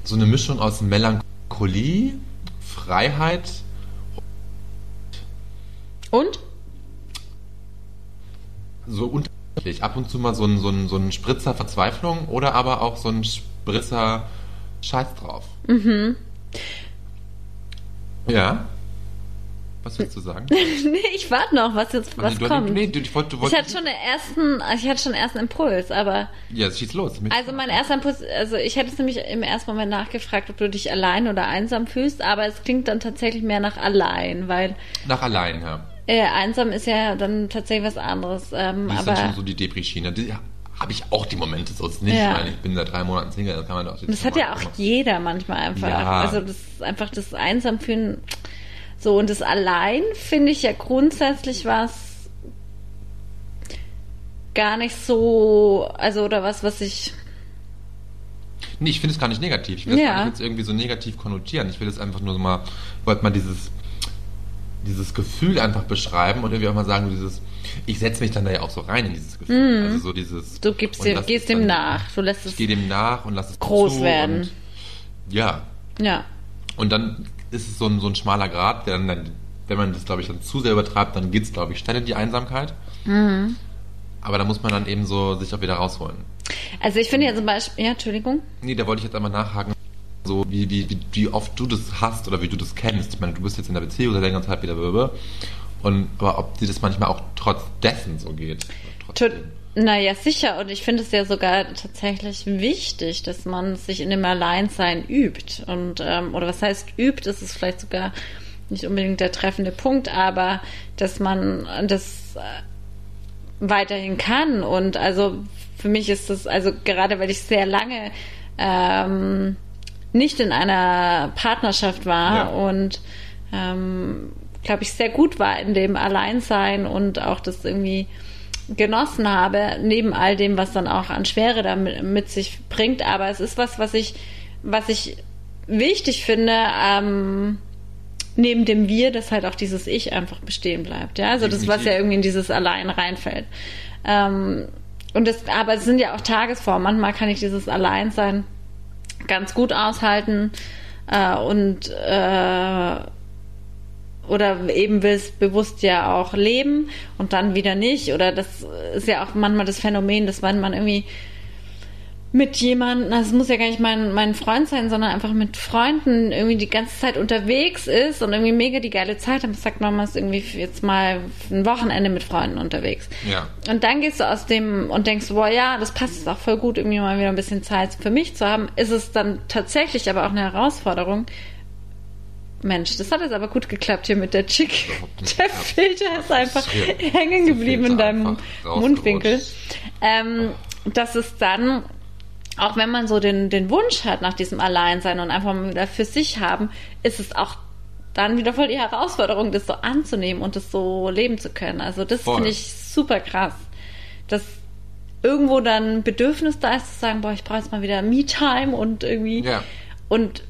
so eine Mischung aus Melancholie, Freiheit Und? so unterschiedlich. Ab und zu mal so ein, so ein, so ein Spritzer Verzweiflung oder aber auch so ein Spritzer Scheiß drauf. Mhm. Ja. Was willst du sagen? nee, ich warte noch, was jetzt was nee, du- kommt. Nee, du, ich wollte, du ich wolltest- hatte schon den ersten, ich hatte schon den ersten Impuls, aber Ja, schieß los. Also mein erster Impuls, also ich hätte es nämlich im ersten Moment nachgefragt, ob du dich allein oder einsam fühlst, aber es klingt dann tatsächlich mehr nach allein, weil Nach allein, ja. äh, einsam ist ja dann tatsächlich was anderes. Ähm, ist aber dann schon so die Depri-Schiene. Die habe ich auch die Momente, so ist nicht. Ja. Ich meine, ich bin seit drei Monaten Single, das kann man doch das hat ja auch jeder manchmal einfach. Ja. Also das ist einfach das Einsamfühlen. So, und das Allein finde ich ja grundsätzlich was gar nicht so, also oder was, was ich Nee, ich finde es gar nicht negativ. Ich will es Ja. gar nicht jetzt irgendwie so negativ konnotieren. Ich will es einfach nur so mal, wollte mal dieses, dieses Gefühl einfach beschreiben und irgendwie auch mal sagen, dieses, ich setze mich dann da ja auch so rein in dieses Gefühl. Also so dieses. Du gibst lass gehst dem dann- nach. Du lässt es Ich gehe dem nach und lass es groß werden. Ja. Ja. Und dann ist es so ein, so ein schmaler Grad, der dann, dann wenn man das, glaube ich, dann zu sehr übertreibt, dann geht es, glaube ich, schnell in die Einsamkeit. Mhm. Aber da muss man dann eben so sich auch wieder rausholen. Also ich finde ja zum Beispiel, ja, Entschuldigung. Nee, da wollte ich jetzt einmal nachhaken, so wie, wie, wie, wie oft du das hast oder wie du das kennst. Ich meine, du bist jetzt in der Beziehung seit längerer Zeit wieder. Und aber ob dir das manchmal auch trotz dessen so geht. Trotzdem. Naja, sicher. Und ich finde es ja sogar tatsächlich wichtig, dass man sich in dem Alleinsein übt. Und, ähm, oder was heißt übt, das ist vielleicht sogar nicht unbedingt der treffende Punkt, aber dass man das äh, weiterhin kann. Und also für mich ist das, also gerade weil ich sehr lange ähm, nicht in einer Partnerschaft war Ja. und ähm, glaube ich sehr gut war in dem Alleinsein und auch das irgendwie genossen habe, neben all dem, was dann auch an Schwere damit mit sich bringt. Aber es ist was, was ich, was ich wichtig finde, ähm, neben dem Wir, dass halt auch dieses Ich einfach bestehen bleibt. Ja, also das, was ja irgendwie in dieses Allein reinfällt. Ähm, und das, aber es sind ja auch Tagesformen. Manchmal kann ich dieses Alleinsein ganz gut aushalten äh, und äh, oder eben will es bewusst ja auch leben und dann wieder nicht. Oder das ist ja auch manchmal das Phänomen, dass wenn man irgendwie mit jemandem, es muss ja gar nicht mein, mein Freund sein, sondern einfach mit Freunden irgendwie die ganze Zeit unterwegs ist und irgendwie mega die geile Zeit hat. Sagt man, man ist irgendwie jetzt mal ein Wochenende mit Freunden unterwegs. Ja. Und dann gehst du aus dem und denkst, boah, ja, das passt jetzt auch voll gut, irgendwie mal wieder ein bisschen Zeit für mich zu haben. Ist es dann tatsächlich aber auch eine Herausforderung. Mensch, das hat jetzt aber gut geklappt hier mit der Chick. Der Filter ist einfach schön. hängen geblieben in deinem. Mundwinkel. Ähm, dass es dann, auch wenn man so den, den Wunsch hat nach diesem Alleinsein und einfach mal wieder für sich haben, ist es auch dann wieder voll die Herausforderung, das so anzunehmen und das so leben zu können. Also das finde ich super krass. Dass irgendwo dann ein Bedürfnis da ist, zu sagen, boah, ich brauche jetzt mal wieder Me-Time und irgendwie Ja. und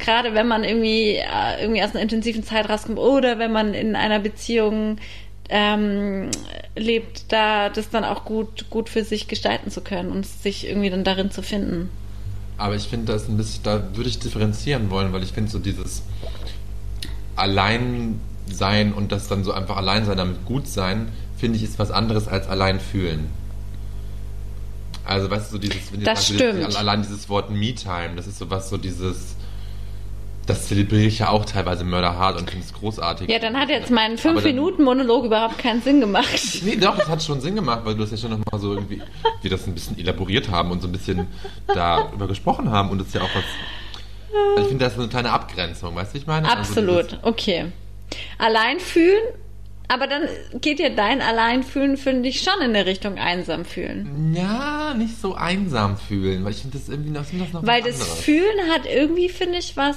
gerade wenn man irgendwie, äh, irgendwie aus einer intensiven Zeit rauskommt oder wenn man in einer Beziehung ähm, lebt, da das dann auch gut, gut für sich gestalten zu können und sich irgendwie dann darin zu finden. Aber ich finde das ein bisschen, da würde ich differenzieren wollen, weil ich finde so dieses Alleinsein und das dann so einfach Alleinsein damit gut sein, finde ich ist was anderes als allein fühlen. Also weißt du, so dieses, wenn Das zum stimmt. Dieses, allein dieses Wort Me-Time, das ist so was, so dieses, das zelebriere ich ja auch teilweise mörderhart und finde es großartig. Ja, dann hat jetzt mein Aber dann- 5-Minuten-Monolog überhaupt keinen Sinn gemacht. Nee, doch, das hat schon Sinn gemacht, weil du das ja schon nochmal so irgendwie, wir das ein bisschen elaboriert haben und so ein bisschen darüber gesprochen haben und das ist ja auch was. Also ich finde, das ist eine kleine Abgrenzung, weißt du, ich meine? Also Absolut, okay. Allein fühlen, aber dann geht ja dein Alleinfühlen, finde ich, schon in der Richtung einsam fühlen. ja, nicht so einsam fühlen, weil ich finde das irgendwie noch, das noch Weil das anderes. Fühlen hat irgendwie, finde ich, was.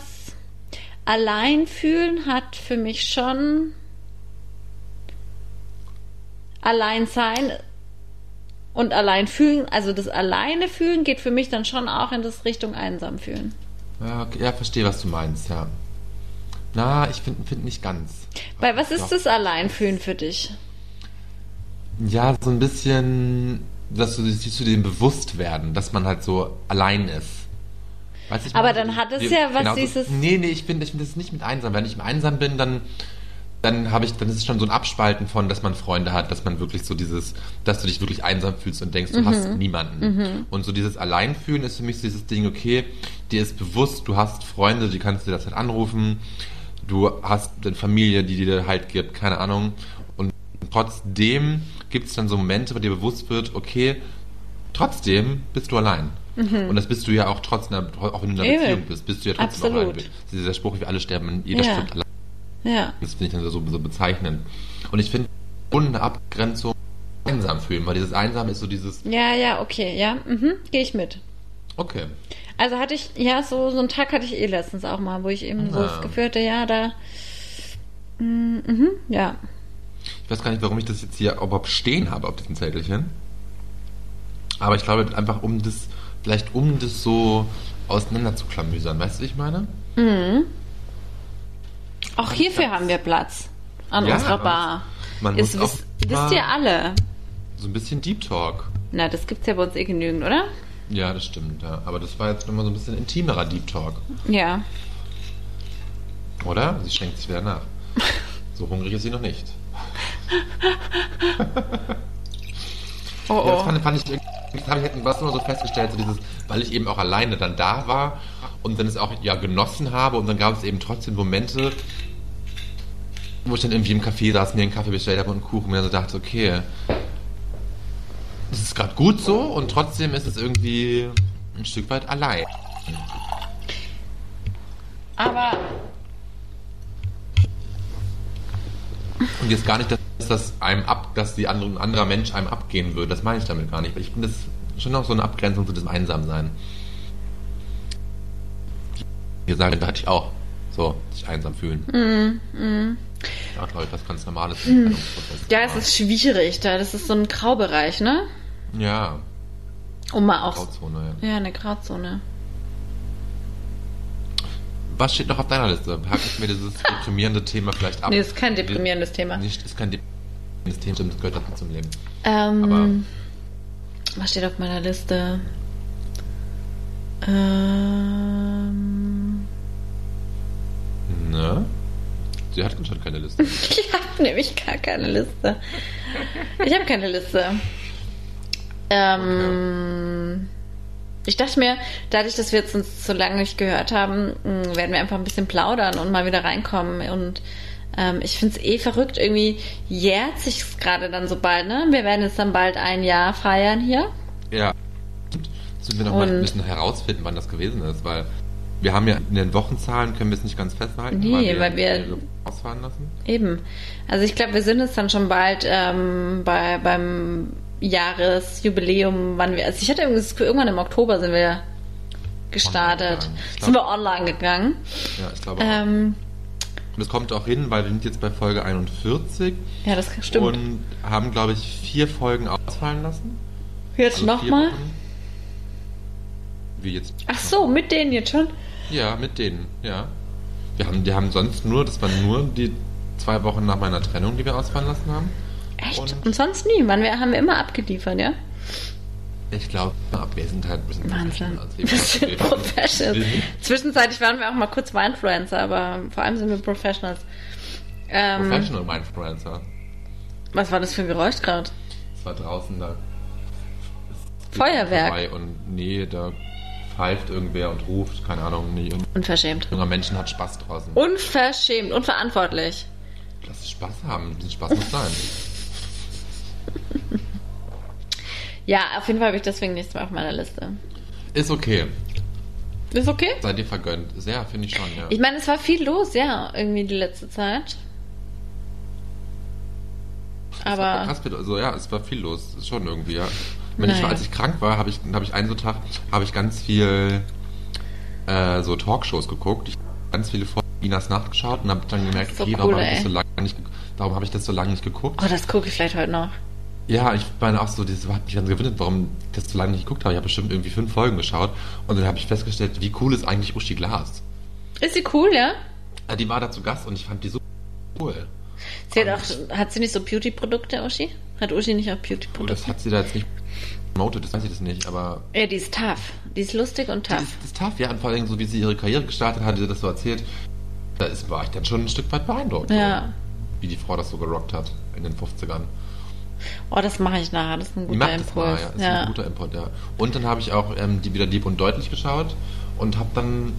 Allein fühlen hat für mich schon. Allein sein und allein fühlen, also das alleine fühlen geht für mich dann schon auch in das Richtung einsam fühlen. Ja, okay, ja, verstehe, was du meinst, ja. Na, ich finde find nicht ganz. Weil was ist das Alleinfühlen für dich? Ja, so ein bisschen, dass du sich zu dem bewusst werden, dass man halt so allein ist. Aber dann hat es ja was genau dieses- Nee, nee, ich finde ich find das nicht mit einsam. Wenn ich einsam bin, dann, dann habe ich, dann ist es schon so ein Abspalten von, dass man Freunde hat, dass man wirklich so dieses, dass du dich wirklich einsam fühlst und denkst, du hast niemanden. Und so dieses Alleinfühlen ist für mich so dieses Ding, okay, dir ist bewusst, du hast Freunde, die kannst du dir das halt anrufen, du hast eine Familie, die dir halt gibt, keine Ahnung. Und trotzdem gibt es dann so Momente, wo dir bewusst wird, okay, trotzdem bist du allein. Und das bist du ja auch trotzdem, auch wenn du in einer Eben. Beziehung bist, bist du ja trotzdem auch Absolut. allein. Dieser Spruch, wir alle sterben, jeder Ja. stirbt allein. Ja. Das finde ich dann so, so bezeichnend. Und ich finde, ohne Abgrenzung einsam fühlen, weil dieses Einsam ist so dieses, Ja, ja, okay, ja. Mhm, Gehe ich mit. okay, Also hatte ich, ja, so, so einen Tag hatte ich eh letztens auch mal, wo ich eben so Ah. das Gefühl hatte, ja, da. Mm, Mhm, ja. ich weiß gar nicht, warum ich das jetzt hier überhaupt stehen habe auf diesem Zettelchen. Aber ich glaube einfach, um das, vielleicht um das so auseinander zu klamüsern, weißt du, wie ich meine? Auch hierfür haben wir Platz an Ja, unserer Bar. man Ist, muss auch wisst, ihr alle? So ein bisschen Deep Talk. Na, das gibt's ja bei uns eh genügend, oder? Ja, das stimmt, ja. Aber das war jetzt nochmal so ein bisschen intimerer Deep Talk, Ja. oder? Sie schenkt sich wieder nach. So hungrig ist sie noch nicht. Oh, Ja, das oh. fand, fand ich, das habe ich was immer so festgestellt, so dieses, weil ich eben auch alleine dann da war und dann es auch ja genossen habe und dann gab es eben trotzdem Momente, wo ich dann irgendwie im Café saß, mir einen Kaffee bestellt habe und einen Kuchen und mir dann so dachte, okay, das ist gerade gut so und trotzdem ist es irgendwie ein Stück weit allein. Aber Und jetzt gar nicht, dass das einem ab, dass die andere, ein anderer Mensch einem abgehen würde. Das meine ich damit gar nicht. Ich finde das schon auch so eine Abgrenzung zu diesem Einsamsein. Wie gesagt, da hatte ich auch so, sich einsam fühlen. Ja, glaube ich, was ganz Normales. Trennungsprozess. ja, es ist schwierig da. Das ist so ein Graubereich, ne? Ja, Um mal auch. Grauzone, ja. Ja, eine Grauzone. Was steht noch auf deiner Liste? Hack ich mir dieses deprimierende Thema vielleicht ab? Nee, ist kein deprimierendes Thema. Nicht, ist kein deprimierendes Thema, stimmt, das gehört dazu zum Leben. Ähm, was steht auf meiner Liste? Ähm, Ne? Sie hat anscheinend keine Liste. ich habe nämlich gar keine Liste. Ich habe keine Liste. Ähm, Ich dachte mir, dadurch, dass wir jetzt uns so lange nicht gehört haben, mh, werden wir einfach ein bisschen plaudern und mal wieder reinkommen. Und ähm, ich finde es eh verrückt, irgendwie jährt sich gerade dann so bald, ne? Wir werden jetzt dann bald ein Jahr feiern hier. Ja. Müssen wir noch mal Und- ein bisschen herausfinden, wann das gewesen ist, weil wir haben ja in den Wochenzahlen können wir es nicht ganz festhalten, Nee, weil wir- die so ausfahren lassen. Eben. Also ich glaube, wir sind jetzt dann schon bald ähm, bei, beim Jahresjubiläum, wann wir. Also ich hatte das irgendwann im Oktober sind wir gestartet. Ich Sind wir glaub- online gegangen. Ja, ich glaube auch. Ähm, Und es kommt auch hin, weil wir sind jetzt bei Folge 41 ja, das stimmt. und haben, glaube ich, vier Folgen ausfallen lassen. Jetzt Also nochmal? Wie jetzt? Ach so, mit denen jetzt schon? Ja, mit denen, ja. Wir haben, die haben sonst nur, das waren nur die zwei Wochen nach meiner Trennung, die wir ausfallen lassen haben. Echt? Und, Und- sonst nie. Man, wir haben wir immer abgeliefert, ja? Ich glaube, wir sind halt ein bisschen Wahnsinn. Wir sind Professionals. Zwischenzeitlich waren wir auch mal kurz mal Influencer, aber vor allem sind wir Professionals. Ähm, Professional Mindfluencer. was war das für ein Geräusch gerade? Es war draußen da. Feuerwerk. Und nee, da pfeift irgendwer und ruft, keine Ahnung, nee. Und Unverschämt. junger Menschen hat Spaß draußen. Unverschämt, unverantwortlich. Lass Spaß haben. Ein bisschen Spaß muss sein. Ja, auf jeden Fall habe ich deswegen nichts mehr auf meiner Liste. Ist okay. Ist okay? Seid ihr vergönnt. Sehr, finde ich schon, ja. Ich meine, es war viel los, ja, irgendwie die letzte Zeit. Aber krass, also ja, es war viel los. Ist schon irgendwie, ja. Wenn ich Naja. war, als ich krank war, habe ich, habe ich einen so Tag, habe ich ganz viel äh, so Talkshows geguckt. Ich habe ganz viele Folgen Inas Nacht geschaut und habe dann gemerkt, So okay, cool, warum habe ich so lange nicht, ge- warum habe ich das so lange nicht geguckt? oh, das gucke ich vielleicht heute noch. Ja, ich meine auch so, das hat mich dann gewundert, warum ich das so lange nicht geguckt habe. Ich habe bestimmt irgendwie fünf Folgen geschaut und dann habe ich festgestellt, wie cool ist eigentlich Uschi Glas. Ist sie cool, ja? Äh, Die war da zu Gast und ich fand die so cool. Sie hat auch, hat sie nicht so Beauty-Produkte, Uschi? Hat Uschi nicht auch Und das Beauty-Produkte? hat sie da jetzt nicht promotet, das weiß ich das nicht, aber Ja, die ist tough. Die ist lustig und die tough. ist, die ist tough, ja, und vor allem so wie sie ihre Karriere gestartet hat, sie das so erzählt, da ist, war ich dann schon ein Stück weit beeindruckt. Ja. wie die Frau das so gerockt hat in den 50ern. Oh, das mache ich nachher. Das ist ein guter macht das mal, Impuls. ja. Das ist ja. ein guter Input, ja. Und dann habe ich auch ähm, die wieder lieb und deutlich geschaut und habe dann,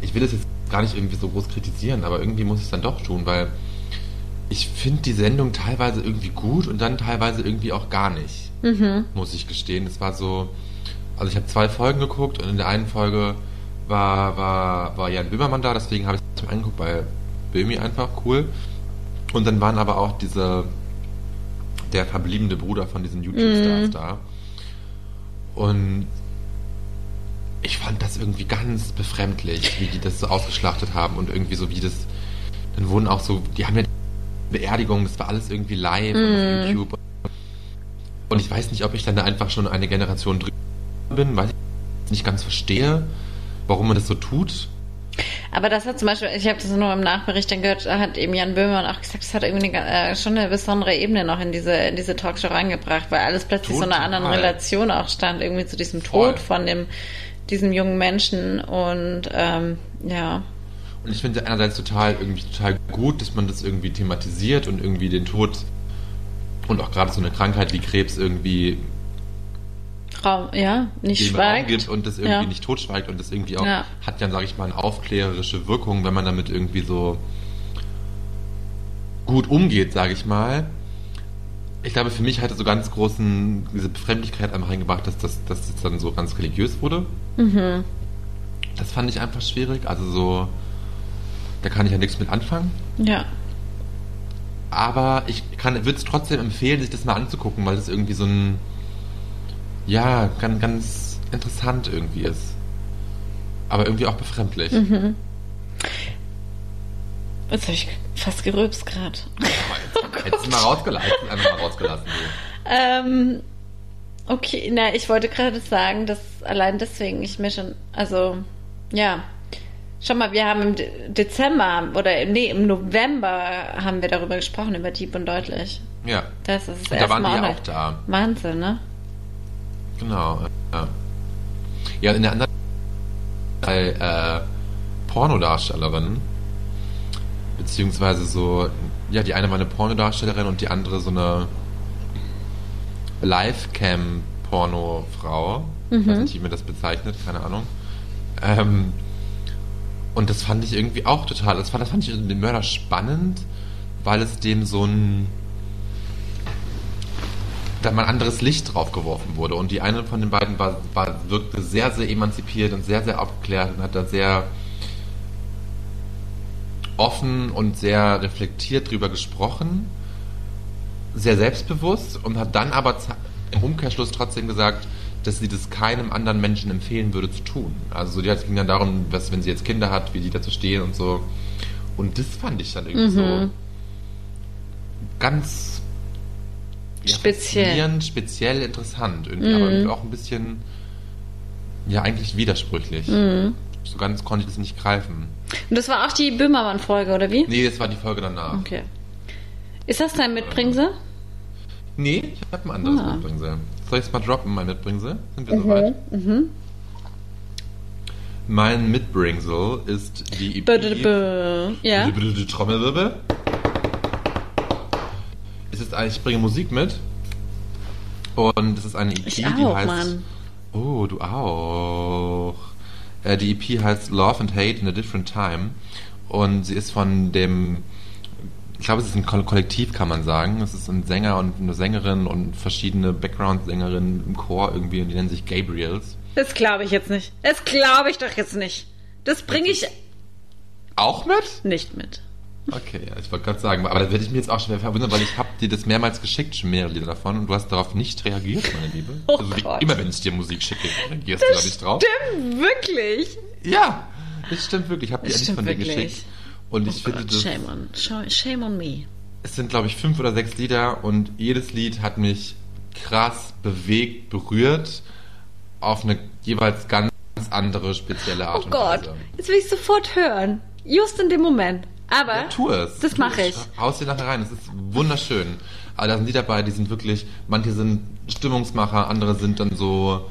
ich will das jetzt gar nicht irgendwie so groß kritisieren, aber irgendwie muss ich es dann doch tun, weil ich finde die Sendung teilweise irgendwie gut und dann teilweise irgendwie auch gar nicht, Mhm. muss ich gestehen. Es war so, also ich habe zwei Folgen geguckt und in der einen Folge war, war, war Jan Böhmermann da, deswegen habe ich es mir angeguckt, weil Böhmi einfach cool. Und dann waren aber auch diese, der verbliebene Bruder von diesen YouTube-Stars Mhm. da. Und ich fand das irgendwie ganz befremdlich, wie die das so ausgeschlachtet haben und irgendwie so wie das, dann wurden auch so, die haben ja Beerdigungen, das war alles irgendwie live und Mhm. auf YouTube. Und ich weiß nicht, ob ich dann da einfach schon eine Generation drüber bin, weil ich nicht ganz verstehe, warum man das so tut. Aber das hat zum Beispiel, ich habe das nur im Nachbericht dann gehört, da hat eben Jan Böhmermann auch gesagt, das hat irgendwie eine, äh, schon eine besondere Ebene noch in diese, in diese Talkshow reingebracht, weil alles plötzlich so in einer Total. anderen Relation auch stand, irgendwie zu diesem Voll. Tod von dem, diesem jungen Menschen und ähm, ja. Und ich finde einerseits total irgendwie total gut, dass man das irgendwie thematisiert und irgendwie den Tod und auch gerade so eine Krankheit wie Krebs irgendwie Raum, ja, nicht schweigt. gibt und das irgendwie ja. nicht totschweigt und das irgendwie auch Ja. hat dann, sage ich mal, eine aufklärerische Wirkung, wenn man damit irgendwie so gut umgeht, sage ich mal. Ich glaube, für mich hatte so ganz großen, diese Befremdlichkeit einfach reingebracht, dass das, dass das dann so ganz religiös wurde. Mhm. Das fand ich einfach schwierig. Also so, da kann ich ja nichts mit anfangen. Ja. Aber ich kann, würde es trotzdem empfehlen, sich das mal anzugucken, weil das irgendwie so ein, ja, ganz, ganz interessant irgendwie ist. Aber irgendwie auch befremdlich. Mhm. Jetzt habe ich fast gerülpst gerade. Hättest du mal rausgelassen, einfach mal rausgelassen. Du. Ähm, okay, na, ich wollte gerade sagen, dass allein deswegen ich mir schon, also, ja. Schau mal, wir haben im De Dezember oder nee, im November haben wir darüber gesprochen, über Dieb und Deutlich. Ja, Das ist und da waren die auch auch da. Wahnsinn, ne? Genau. Ja, ja in der anderen äh, Pornodarstellerin, beziehungsweise so, ja, die eine war eine Pornodarstellerin und die andere so eine Livecam-Porno-Frau. Ich weiß nicht, wie man das bezeichnet, keine Ahnung. Ähm, und das fand ich irgendwie auch total, das fand, das fand ich den Mörder spannend, weil es dem so ein da mal ein anderes Licht drauf geworfen wurde. Und die eine von den beiden war, war, wirkte sehr, sehr emanzipiert und sehr, sehr aufgeklärt und hat da sehr offen und sehr reflektiert drüber gesprochen, sehr selbstbewusst und hat dann aber im Umkehrschluss trotzdem gesagt, dass sie das keinem anderen Menschen empfehlen würde zu tun. Also die- es ging dann darum, was, wenn sie jetzt Kinder hat, wie die dazu stehen und so. Und das fand ich dann irgendwie so ganz ja, Speziell. speziell interessant, irgendwie, aber irgendwie auch ein bisschen, ja, eigentlich widersprüchlich. So ganz konnte ich das nicht greifen. Und das war auch die Böhmermann-Folge, oder wie? Nee, das war die Folge danach. Okay. Ist das dein Mitbringsel? Nee, ich habe ein anderes Ah. Mitbringsel. Soll ich es mal droppen, mein Mitbringsel? Sind wir soweit? Mein Mitbringsel ist die EP. Ja. Die Trommelwirbel. Es ist ein, ich bringe Musik mit. Und es ist eine EP, Ich die auch, heißt. Mann. Oh, du auch. Äh, die EP heißt Love and Hate in a Different Time. Und sie ist von dem. Ich glaube, es ist ein Koll- Kollektiv, kann man sagen. Es ist ein Sänger und eine Sängerin und verschiedene Background-Sängerinnen im Chor irgendwie und die nennen sich Gabriels. Das glaube ich jetzt nicht. Das glaube ich doch jetzt nicht. Das bringe ich Auch mit? nicht mit. Okay, ja, ich wollte gerade sagen, aber da werde ich mir jetzt auch schwer verwundern, weil ich habe dir das mehrmals geschickt, schon mehrere Lieder davon, und du hast darauf nicht reagiert, meine Liebe. Oh also wie Gott. immer, wenn ich dir Musik schicke, reagierst du da nicht drauf. Stimmt, wirklich. Ja, das stimmt wirklich. Ich habe dir Das nicht von dir wirklich. geschickt. Und ich Oh finde, Gott, das, shame, on, sh- shame on me. es sind, glaube ich, fünf oder sechs Lieder und jedes Lied hat mich krass bewegt, berührt, auf eine jeweils ganz andere, spezielle Art Oh und Gott, Weise. jetzt will ich sofort hören. Just in dem Moment. Aber Ja, tu es. das mache ich. Haust dir nachher rein. Es ist wunderschön. Aber da sind die dabei, die sind wirklich, manche sind Stimmungsmacher, andere sind dann so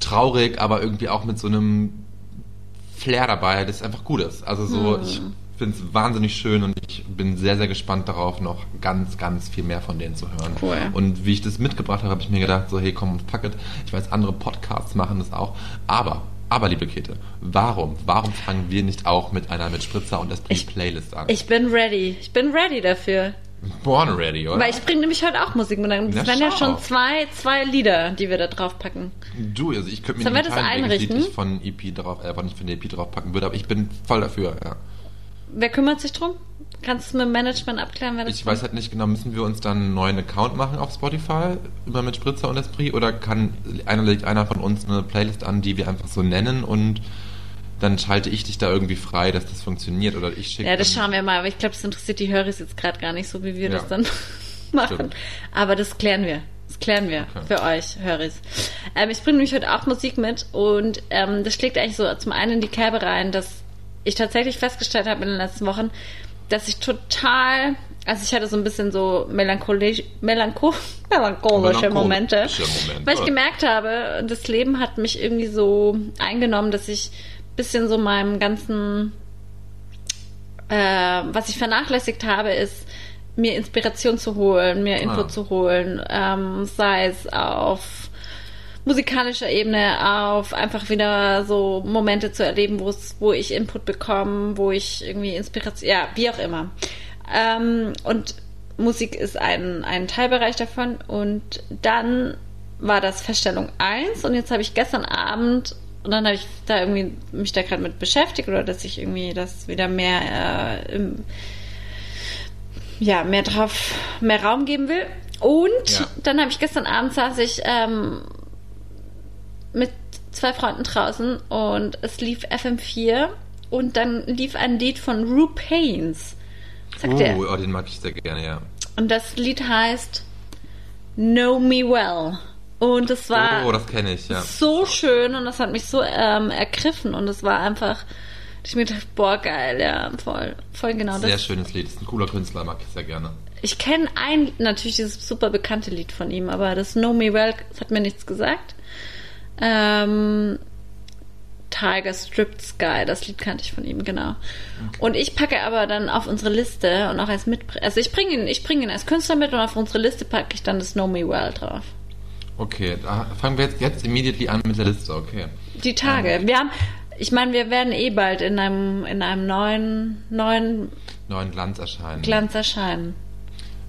traurig, aber irgendwie auch mit so einem Flair dabei, das einfach gut ist. Also so, Hm. ich finde es wahnsinnig schön und ich bin sehr, sehr gespannt darauf, noch ganz, ganz viel mehr von denen zu hören. Cool. Und wie ich das mitgebracht habe, habe ich mir gedacht, so hey, komm, fuck it. Ich weiß, andere Podcasts machen das auch. Aber, aber, liebe Käthe, warum, warum fangen wir nicht auch mit einer mit Spritzer und Esprit Playlist an? Ich bin ready. Ich bin ready dafür. Born ready, oder? Weil ich bringe nämlich heute auch Musik mit. Das wären ja schon zwei, zwei Lieder, die wir da drauf packen. Du, also ich könnte mir nicht entscheiden, welches Lied einrichten? ich von EP drauf, äh, nicht von der EP draufpacken würde, aber ich bin voll dafür, ja. Wer kümmert sich drum? Kannst du mit dem Management abklären, wer das Ich weiß halt nicht genau, müssen wir uns dann einen neuen Account machen auf Spotify über mit Spritzer und Esprit oder kann einer legt einer von uns eine Playlist an, die wir einfach so nennen und dann schalte ich dich da irgendwie frei, dass das funktioniert oder ich schicke Ja, das schauen wir mal. Aber ich glaube, das interessiert die Höris jetzt gerade gar nicht so, wie wir Ja. das dann machen. Stimmt. Aber das klären wir. Das klären wir Okay. für euch, Höris. Ähm, ich bringe nämlich heute auch Musik mit und ähm, das schlägt eigentlich so zum einen in die Kerbe rein, dass ich tatsächlich festgestellt habe in den letzten Wochen, dass ich total, also ich hatte so ein bisschen so melancholisch, melancho, melancholische Melancholische Momente, Momente. weil ich gemerkt habe, das Leben hat mich irgendwie so eingenommen, dass ich ein bisschen so meinem ganzen äh, was ich vernachlässigt habe, ist, mir Inspiration zu holen, mir Input Ah. zu holen, ähm, sei es auf musikalischer Ebene, auf einfach wieder so Momente zu erleben, wo es, wo ich Input bekomme, wo ich irgendwie Inspiration, ja, wie auch immer. Ähm, und Musik ist ein, ein Teilbereich davon. Und dann war das Feststellung 1 und jetzt habe ich gestern Abend und dann habe ich da irgendwie mich da gerade mit beschäftigt oder dass ich irgendwie das wieder mehr äh, im, ja mehr drauf mehr Raum geben will und Ja. dann habe ich gestern Abend saß ich ähm, mit zwei Freunden draußen und es lief FM4 und dann lief ein Lied von Rue Pains sagt Oh, er oh, den mag ich sehr gerne, ja. und das Lied heißt Know Me Well und es war oh, das kenne ich, ja. so schön und das hat mich so ähm, ergriffen und es war einfach, ich mir dachte, boah, geil, ja, voll, voll genau Sehr das. schönes Lied, ist ein cooler Künstler, mag ich sehr gerne. Ich kenne ein, natürlich dieses super bekannte Lied von ihm, aber das Know Me Well, das hat mir nichts gesagt. Ähm, Tiger Stripped Sky, das Lied kannte ich von ihm, genau. Und ich packe aber dann auf unsere Liste und auch als mit, also ich bringe ihn, ich bringe ihn als Künstler mit und auf unsere Liste packe ich dann das Know Me Well drauf. Okay, da fangen wir jetzt, jetzt immediately an mit der Liste, okay. Die Tage. Wir haben, ich meine, wir werden eh bald in einem, in einem neuen, neuen Neuen Glanz erscheinen. Glanz erscheinen.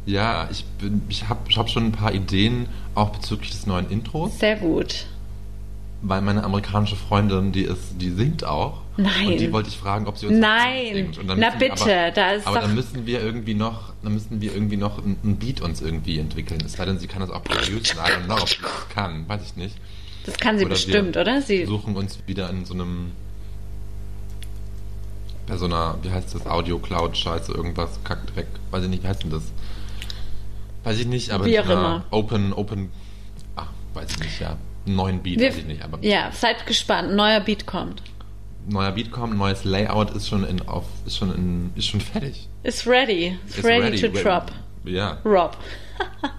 Ja, ich bin, ich habe ich hab schon ein paar Ideen auch bezüglich des neuen Intros, Sehr gut. Weil meine amerikanische Freundin, die ist, die singt auch. Nein. Und die wollte ich fragen, ob sie uns Nein. singt. Und Na bitte, aber, da ist aber dann müssen wir irgendwie noch, dann müssen wir irgendwie noch ein, ein Beat uns irgendwie entwickeln. Es sei denn, sie kann das auch producen. I don't know, ob sie das kann, weiß ich nicht. Das kann sie Oder bestimmt, oder? Sie, suchen uns wieder in so einem bei so einer, wie heißt das, Audio-Cloud-Scheiße, irgendwas, Kackdreck, weiß ich nicht, wie heißt denn das? Weiß ich nicht, aber Wie auch immer. Open, Open, ach, weiß ich nicht, ja, einen neuen Beat, wir, weiß ich nicht, aber ja, seid gespannt. Neuer Beat kommt. neuer Beat kommt, neues Layout ist schon in, auf, ist schon in, ist schon fertig. Is ready. Is Ist ready, to ready. drop. Ja, Rob.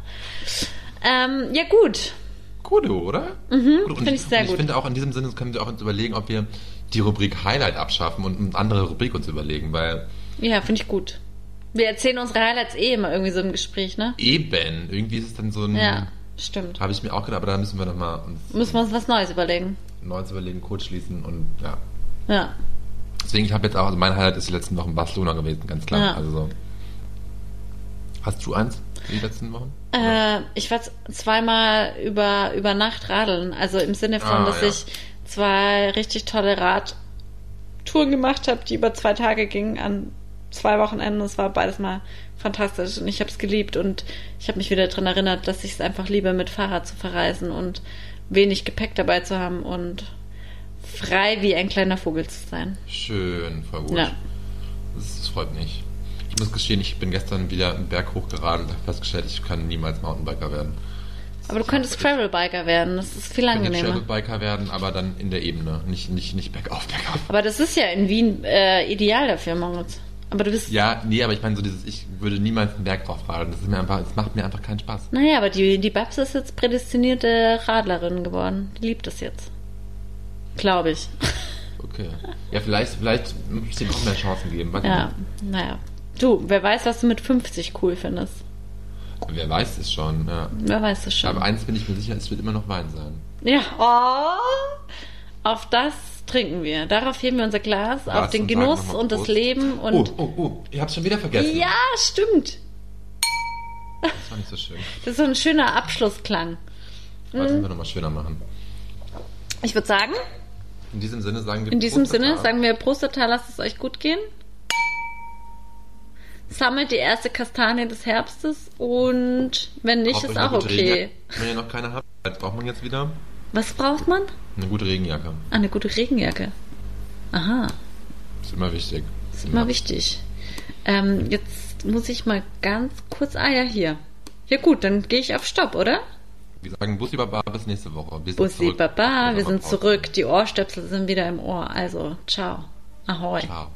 ähm, ja, gut. gut, oder? Mhm, Gut, und find ich sehr gut. Ich finde auch in diesem Sinne können wir auch uns überlegen, ob wir die Rubrik Highlight abschaffen und eine andere Rubrik uns überlegen, weil Ja, finde ich gut. Wir erzählen unsere Highlights eh immer irgendwie so im Gespräch, ne? eben, irgendwie ist es dann so ein, Ja, stimmt. habe ich mir auch gedacht, aber da müssen wir nochmal uns Müssen wir uns was Neues überlegen. Neues überlegen, kurz schließen und ja. Ja. Deswegen, ich habe jetzt auch, also mein Highlight ist die letzten Wochen Barcelona gewesen, ganz klar. Ja. Also so. Hast du eins die letzten Wochen? Äh, ich war zweimal über, über Nacht radeln. Also im Sinne von, Ah, dass ja. ich zwei richtig tolle Radtouren gemacht habe, die über zwei Tage gingen an zwei Wochenenden. Das war beides mal fantastisch und ich habe es geliebt und ich habe mich wieder daran erinnert, dass ich es einfach liebe, mit Fahrrad zu verreisen und wenig Gepäck dabei zu haben und frei wie ein kleiner Vogel zu sein. Schön, voll gut. Ja. Das, das freut mich. Ich muss gestehen, ich bin gestern wieder einen Berg hochgeradelt und habe festgestellt, ich kann niemals Mountainbiker werden. Aber du könntest Travelbiker werden, das ist viel Ich angenehmer. Travelbiker werden, aber dann in der Ebene, nicht, nicht, nicht bergauf, bergauf. Aber das ist ja in Wien äh, ideal dafür, Moritz. Aber du bist Ja, nee, aber ich meine so dieses, ich würde niemals einen Berg drauf radeln. Das ist mir einfach, das macht mir einfach keinen Spaß. Naja, aber die, die Babs ist jetzt prädestinierte Radlerin geworden. Die liebt es jetzt. Glaube ich. Okay. Ja, vielleicht, vielleicht muss ich dem auch mehr Chancen geben. Weiß Ja, naja. Du, wer weiß, was du mit 50 cool findest. Wer weiß es schon, ja. Wer weiß es schon. Aber eins bin ich mir sicher, es wird immer noch Wein sein. Ja, oh, auf das trinken wir. Darauf heben wir unser Glas, Was? auf den Genuss und das. Leben Oh, und. oh, oh, ich hab's schon wieder vergessen. Ja, stimmt. Das war nicht so schön. Das ist so ein schöner Abschlussklang. Warte, Mhm. wir nochmal schöner machen. Ich würde sagen, In diesem Sinne sagen wir in diesem Prost, Sinne sagen wir Prost, Tata, lasst es euch gut gehen. Sammelt die erste Kastanie des Herbstes und wenn nicht, Kauft ist auch okay. Regenjacke. Wenn ihr noch keine habt, braucht man jetzt wieder? Was braucht man? Eine gute Regenjacke. Ah, Eine gute Regenjacke. Aha, Ist immer wichtig. ist immer wichtig. Ähm, jetzt muss ich mal ganz kurz. Ah ja, hier. Ja gut, dann gehe ich auf Stopp, oder? Wir sagen Bussi Baba bis nächste Woche. Wir Bussi zurück. Baba, wir sind zurück. Die Ohrstöpsel sind wieder im Ohr. Also, ciao. Ahoi. Ciao.